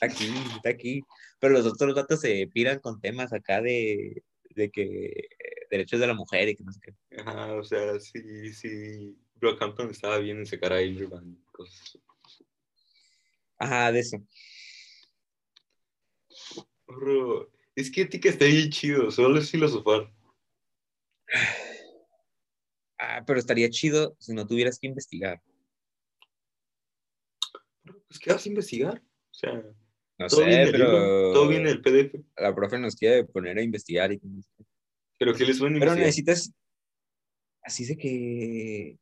Está aquí, está aquí. Pero los otros datos se piran con temas acá de, de que eh, derechos de la mujer y que no sé qué. Ajá, o sea, sí, sí. Brockhampton estaba bien en sacar a Irvine cosas. Ajá, de eso. Bro, es que ética está bien chido, solo es filosofar. Ah, pero estaría chido si no tuvieras que investigar. Pues, ¿qué vas a investigar? O sea, No todo viene sé, libro, pero todo viene en el PDF. la profe nos quiere poner a investigar y que. Pero ¿qué les suena Pero investigar? necesitas así de que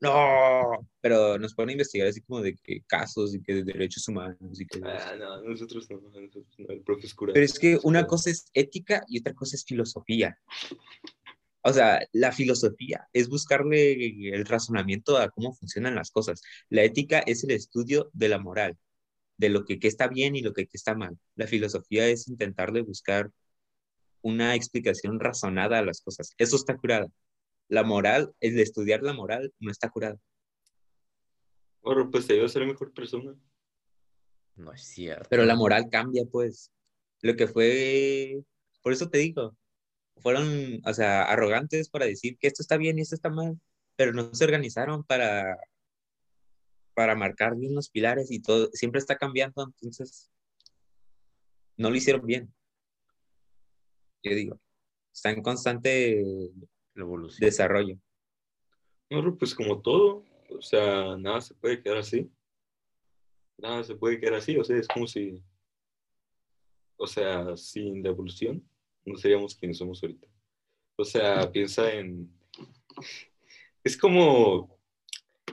no, pero nos pone a investigar así como de que casos y que de derechos humanos y que Ah, no, nosotros no, nosotros no, el profe es cura. pero es que una cosa es ética y otra cosa es filosofía. O sea, la filosofía es buscarle el razonamiento a cómo funcionan las cosas. La ética es el estudio de la moral, de lo que, que está bien y lo que, que está mal. La filosofía es intentarle buscar una explicación razonada a las cosas. Eso está curada. La moral, el de estudiar la moral, no está curada. Bro, pues te ayuda a ser mejor persona. No es cierto. Pero la moral cambia, pues. lo que fue, por eso te digo, fueron, o sea, arrogantes para decir que esto está bien y esto está mal, pero no se organizaron para, para marcar bien los pilares y todo, siempre está cambiando, entonces no lo hicieron bien. Yo digo, está en constante Desarrollo. No, pues como todo, o sea, nada se puede quedar así. Nada se puede quedar así, o sea, es como si, o sea, sin la evolución, no seríamos quienes somos ahorita. O sea, piensa en, es como,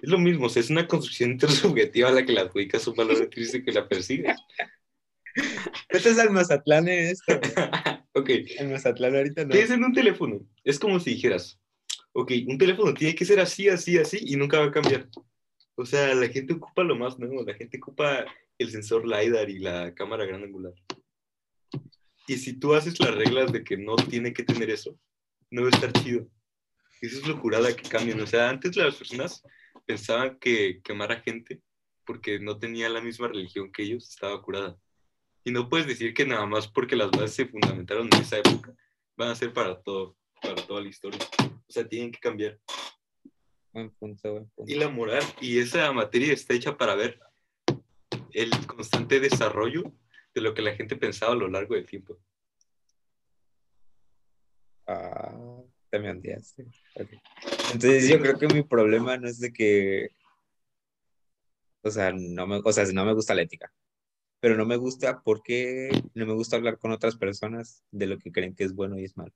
es lo mismo, o sea, es una construcción intersubjetiva a la que la adjudicas un valor intrínseco que la persigue. Este es el Mazatlán en esto. ok, El Mazatlán ahorita no. piensa en un teléfono, es como si dijeras, ok, un teléfono tiene que ser así, así, así, y nunca va a cambiar. O sea, la gente ocupa lo más nuevo, la gente ocupa el sensor LiDAR y la cámara gran angular. Y si tú haces las reglas de que no tiene que tener eso, no va a estar chido. Eso es lo curada que cambian. O sea, antes las personas pensaban que quemar a gente porque no tenía la misma religión que ellos estaba curada. Y no puedes decir que nada más porque las bases se fundamentaron en esa época van a ser para todo, para toda la historia. O sea, tienen que cambiar. Buen punto, buen punto. Y la moral, y esa materia está hecha para ver el constante desarrollo de lo que la gente pensaba a lo largo del tiempo. Ah, te me ondeaste. Ok. Entonces yo creo que mi problema no es de que, o sea, no me, o sea, no me gusta la ética, pero no me gusta porque no me gusta hablar con otras personas de lo que creen que es bueno y es malo.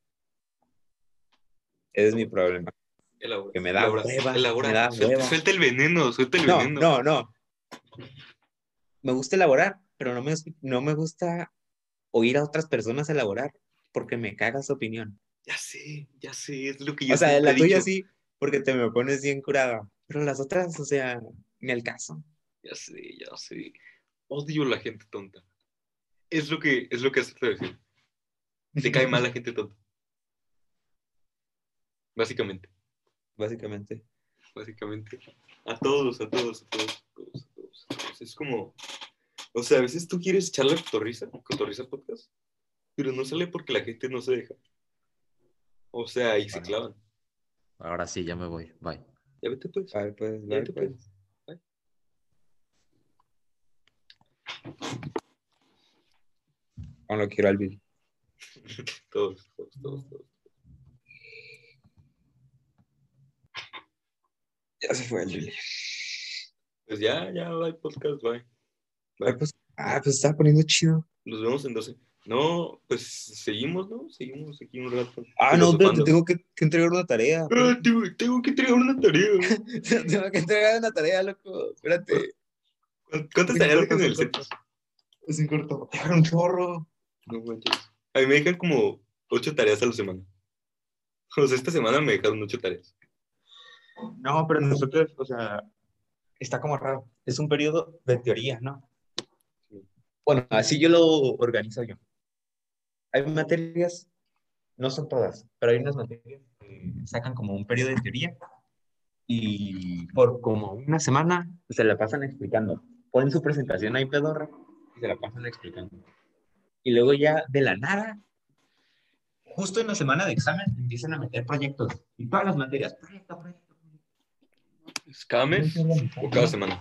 Ese es mi problema. Elabora, Que me da elabora, hueva, elabora. me da Suelta- el veneno, suelta el No, veneno. no, no. Me gusta elaborar, pero no me, no me gusta oír a otras personas elaborar porque me caga su opinión. Ya sé, ya sé, es lo que yo O sea, la tuya sí, porque te me pones bien curada, pero las otras, o sea, ni al caso. Ya sé, ya sé. Odio la gente tonta. Es lo que, es lo que hace de decir. Te cae mal la gente tonta. Básicamente, Básicamente. básicamente. A todos, a todos, a todos, a todos, a todos, a todos. Es como, o sea, a veces tú quieres echarle cotorriza, cotorriza podcast, pero no sale porque la gente no se deja. O sea, y se clavan. Ahora sí, ya me voy. Bye. Ya vete pues. Vale, pues, Ya vete pues. pues. Aún lo quiero al Bill. Todos, todos, todos, todos. Ya se fue el Bill. Pues ya, ya, bye, podcast, bye. Ah, pues, ah, pues estaba poniendo chido. Nos vemos en 12. No, pues seguimos, ¿no? Seguimos aquí un rato. Ah, no, espérate, filosofando. tengo que, que entregar una tarea. Ah, tengo, tengo que entregar una tarea. tengo que entregar una tarea, loco. Espérate. ¿Cuántas Sí, tareas corto, dejan en el corto. Es en corto. Un chorro. No manches. A mí me dejan como ocho tareas a la semana. O sea, esta semana me dejaron ocho tareas. No, pero nosotros, o sea, está como raro. Es un periodo de teoría, ¿no? Bueno, así yo lo organizo yo. Hay materias, no son todas, pero hay unas materias que sacan como un periodo de teoría y por como una semana se la pasan explicando. Ponen su presentación ahí pedorra y se la pasan explicando. Y luego ya de la nada, justo en la semana de examen, empiezan a meter proyectos. Y todas las materias, proyecto, proyecto. ¿Es ¿Cada mes o cada semana?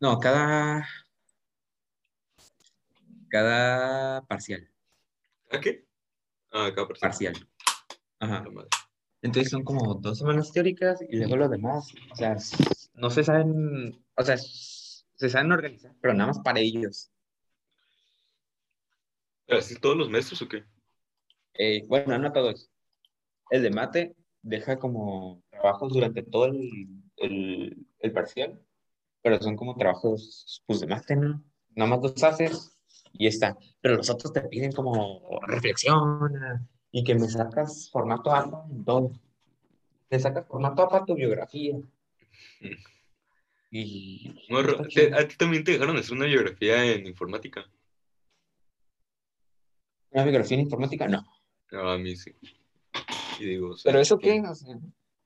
No, cada. Cada parcial. ¿A qué? Ah, cada persona. Parcial. Ajá. Entonces son como dos semanas teóricas y luego lo demás. O sea, no se saben. O sea, se saben organizar, pero nada más para ellos. ¿Pero así todos los meses o qué? Eh, bueno, no todos. El de mate deja como trabajos durante todo el, el, el parcial, pero son como trabajos pues, de mate, ¿no? Nada más los haces y está. Pero los otros te piden como reflexiona y que me sacas formato APA en todo. Te sacas formato APA tu biografía. Y Morro, te- a ti también te dejaron hacer una biografía en informática. una biografía en informática, no. No, a mí sí. Y digo, o sea, Pero eso qué, tiene- o sea,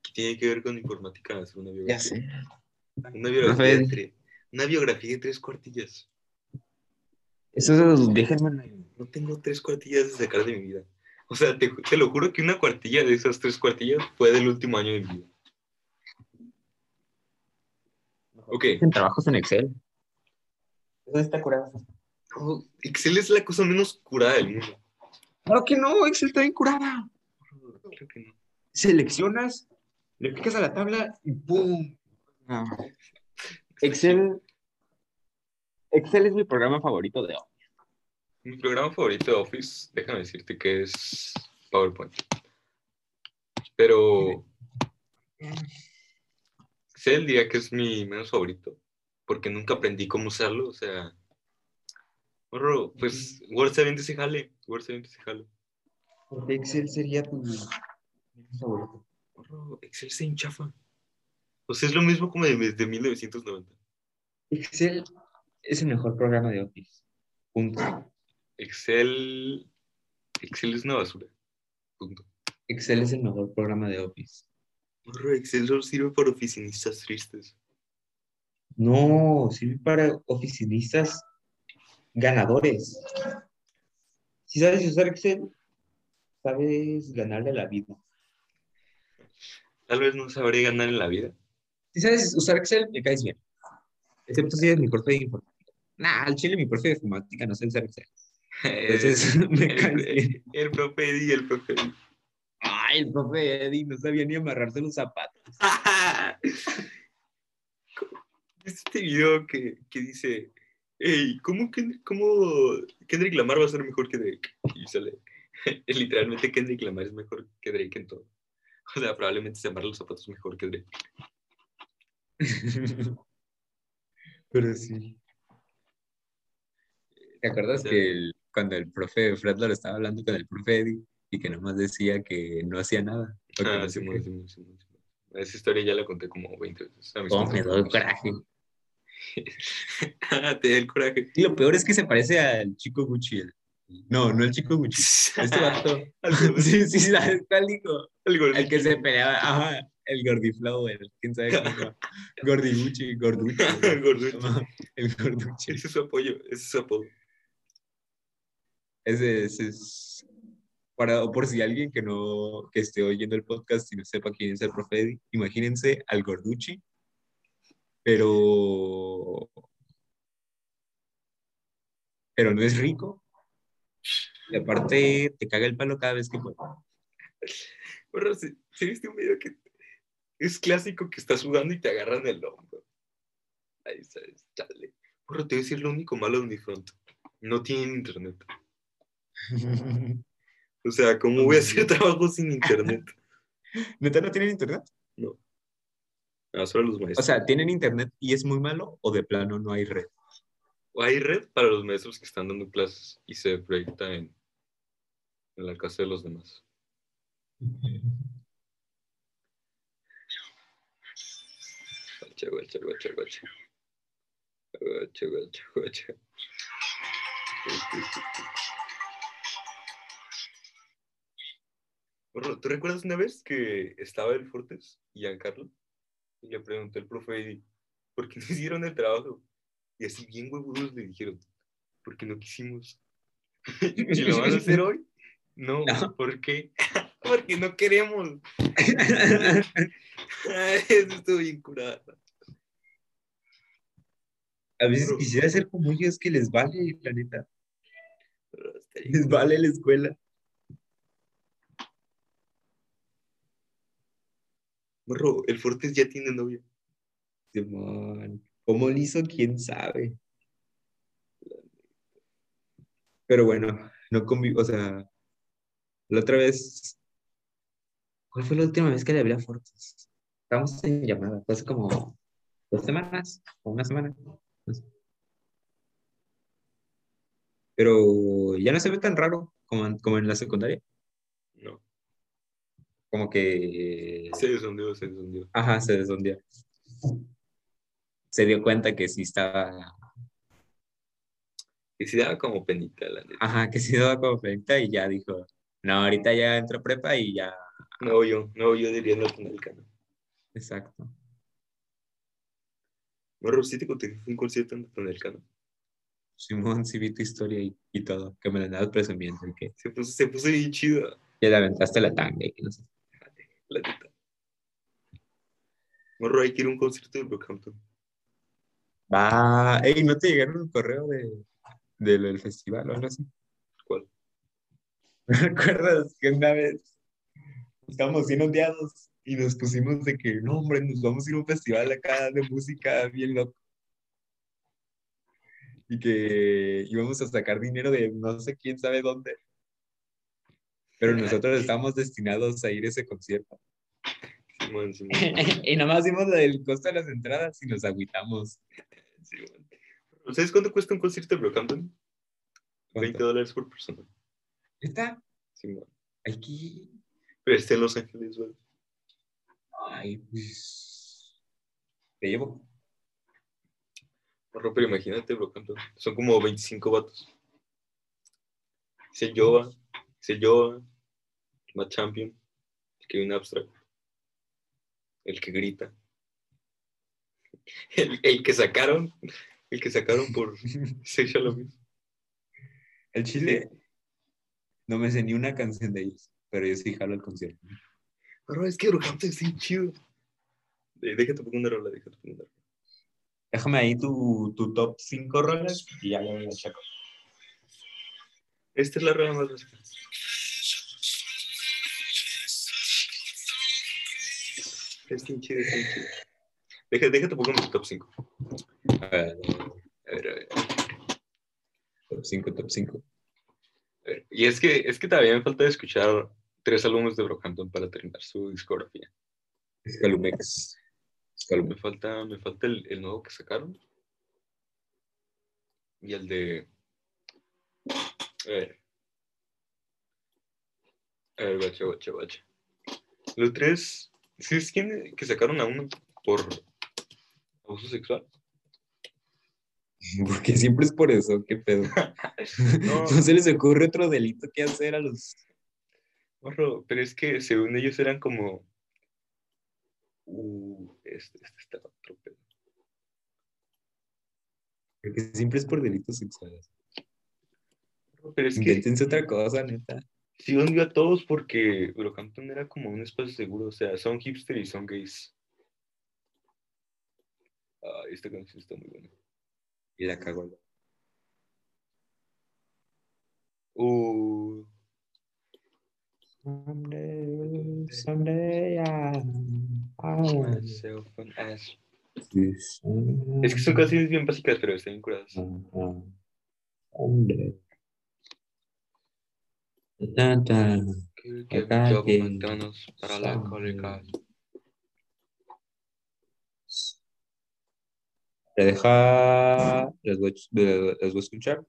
¿qué tiene que ver con informática hacer una biografía? ya sé. Una biografía, de Profe. tre- una biografía de tres cuartillas. Eso déjenme. No tengo tres cuartillas de sacar de mi vida. O sea, te, te lo juro que una cuartilla de esas tres cuartillas fue del último año de mi vida. Ok. En trabajos en Excel. Eso está curado. Oh, Excel es la cosa menos curada del mundo. Claro que no, Excel está bien curada. Creo que no. Seleccionas, le picas a la tabla y ¡pum! No. Excel. Excel es mi programa favorito de hoy. Mi programa favorito de Office, déjame decirte que es PowerPoint. Pero Excel diría que es mi menos favorito, porque nunca aprendí cómo usarlo, o sea... morro, pues Word se vende ese jale, Word se vende ese jale. Porque Excel sería tu favorito. Morro, Excel se hinchafa. O sea, es lo mismo como de- desde 1990. Excel es el mejor programa de Office. Punto. Excel... Excel es una basura. Punto. Excel es el mejor programa de Office. Excel solo sirve para oficinistas tristes. No, sirve para oficinistas ganadores. Si sabes usar Excel, sabes ganarle la vida. Tal vez no sabré ganar en la vida. Si sabes usar Excel, me caes bien. Excepto si eres mi profe de informática. Nah, al chile mi profe de informática no sabe usar Excel. Entonces me caes bien. el, el profe Eddie, el profe. Ay, el profe Eddie no sabía ni amarrarse los zapatos. ¿Viste este video que, que dice, hey, ¿cómo, Kendrick, ¿cómo Kendrick Lamar va a ser mejor que Drake? Y sale, literalmente Kendrick Lamar es mejor que Drake en todo. O sea, probablemente se amarra los zapatos mejor que Drake. Pero sí. ¿Te acuerdas Sí. que el- cuando el profe Fredler estaba hablando con el profe Eddie y que nomás decía que no hacía nada? Ah? Simón, Simón, Simón. Esa historia ya la conté como 20 veces. a Oh, me doy coraje. Ah, Te da el coraje. Y lo peor es que se parece al chico Gucci. el- No, no el chico Gucci. Este vato. Sí, sí, ¿sabes cuál hijo? algo El que se peleaba, ajá, el Gordiflower, quién sabe cómo Gorducci. Gorducci. Ajá, El Gorducci. Ese es su apoyo, ese es su apodo. Ese, ese es. Para, o por si alguien que no que esté oyendo el podcast y no sepa quién es el profe Eddie, imagínense al Gorducci, pero. Pero no es rico. Y aparte, te caga el palo cada vez que puede. Bueno, ¿sí, sí viste un video que es clásico que estás sudando y te agarran el hombro? Ahí sabes, chale. Bueno, te voy a decir lo único malo de Unifront. No tienen internet. O sea, ¿cómo voy a hacer trabajo sin internet? ¿Neta no tienen internet? Ah, solo los O maestros. sea, ¿tienen internet y es muy malo o de plano no hay red? O hay red para los maestros que están dando clases y se proyecta en, en la casa de los demás. Guacha, guacha, guacha, guacha. Guacha, guacha, guacha. ¿Tú recuerdas una vez que estaba el Fortes y Giancarlo? Y le preguntó el profe ¿por qué no hicieron el trabajo? Y así bien huevudos le dijeron, porque no quisimos. ¿Y lo van a hacer hoy? No, No. ¿por qué? porque no queremos. Eso estuvo bien curado. A veces quisiera ser como ellos que les vale, la neta. Les vale la escuela. Morro, el Fortes ya tiene novia. Simón, ¿Cómo lo hizo? ¿Quién sabe? Pero bueno, no convivo, o sea, la otra vez, ¿cuál fue la última vez que le hablé a Fortes? Estábamos en llamada, hace como dos semanas, o una semana. no sé. Pero ya no se ve tan raro como en, como en la secundaria, como que, se desondió, se desondió. ajá, se desondió. Se dio cuenta que sí estaba Y se daba como penita, la neta. Ajá, que se daba como penita y ya dijo, no, ahorita ya entro prepa y ya, No, yo, no, yo diría en Latinoamericana. exacto. Morro, sí te conté que fue un concierto en Latinoamericana. Simón, sí vi tu historia y, y todo, que me la andabas presumiendo, que Se puso, se puso bien chido. ya le aventaste la tanga y que no sé. La neta. Morro, hay que ir a un concierto de Brockhampton. Va, ey, ¿no te llegaron el correo de, del festival o algo así? ¿Cuál? ¿No recuerdas que una vez estábamos bien odiados y nos pusimos de que, no, hombre, nos vamos a ir a un festival acá de música bien loco? Y que íbamos a sacar dinero de no sé quién sabe dónde. Pero nosotros estábamos destinados a ir a ese concierto. Simón, Simón. y nada más dimos el costo de las entradas y nos agüitamos. Simón. ¿Sabes cuánto cuesta un concierto de Brockhampton? 20 dólares por persona. ¿Está? Simón. Aquí. Pero está en Los Ángeles, güey. Ay, pues. Te llevo. Morro, pero imagínate Brockhampton. Son como 25 vatos. Dice Yoba, dice Yoba, Matt Champion, que hay un abstract. El que grita. El, el que sacaron, el que sacaron por Sexual Abuse. El chile. No me sé ni una canción de ellos, pero yo sí jalo el concierto. Morro, es que Brockhampton es bien chido. Déjate poner una rola, déjate poner una rola. Déjame ahí tu, tu top 5 rolas y ya lo checo. Esta es la rola más básica. Es chido, es. Deja- Déjate pongo mi top 5. A ver, A ver, top 5, top 5. A ver, Y es que, es que todavía me falta escuchar tres álbumes de Brockhampton para terminar su discografía. Escalumex. Me falta, me falta el, nuevo que sacaron. Y el de. A ver. A ver, guacha, guacha, guacha. Los tres. ¿Sí es quién que sacaron a uno por abuso sexual? Porque siempre es por eso, qué pedo. No. No se les ocurre otro delito que hacer a los. Morro, pero es que según ellos eran como. Uh, este, este está otro pedo. Porque siempre es por delitos sexuales. Pero es que. Invéntense otra cosa, neta. Sí hundió a todos porque Brockhampton era como un espacio seguro, o sea, son hipster y son gays. Ah, esta canción está muy buena. Y la cagó. Uh, Someday, someday, I- myself an ass. Es que son canciones bien básicas, pero están bien curadas. Quiero que para la cólica. Te deja. Les voy, les voy a escuchar,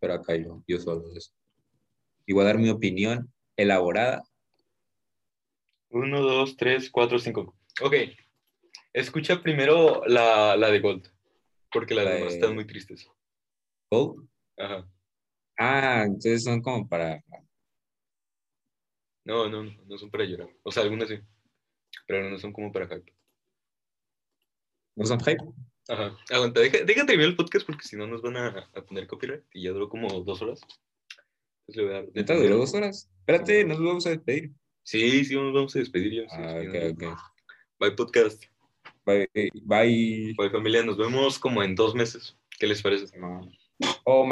pero acá yo, yo solo. eso. Y voy a dar mi opinión elaborada. Uno, dos, tres, cuatro, cinco. Ok. Escucha primero la, la de Gold. Porque las La demás de- están muy tristes. Gold. Ajá. Ah, entonces son como para. No, no, no, no son para llorar. O sea, algunas sí. Pero no son como para hype. ¿No son hype? Ajá. Aguanta, deja, deja terminar el podcast porque si no nos van a, a poner copyright y ya duró como dos horas. Entonces le voy a dar. Neta, duró dos horas. Espérate, nos vamos a despedir. Sí, sí, nos vamos a despedir ya. sí, Ah, sí, ok, ok. Bye, podcast. Bye. Bye. Bye, familia. Nos vemos como en dos meses. ¿Qué les parece? Oh,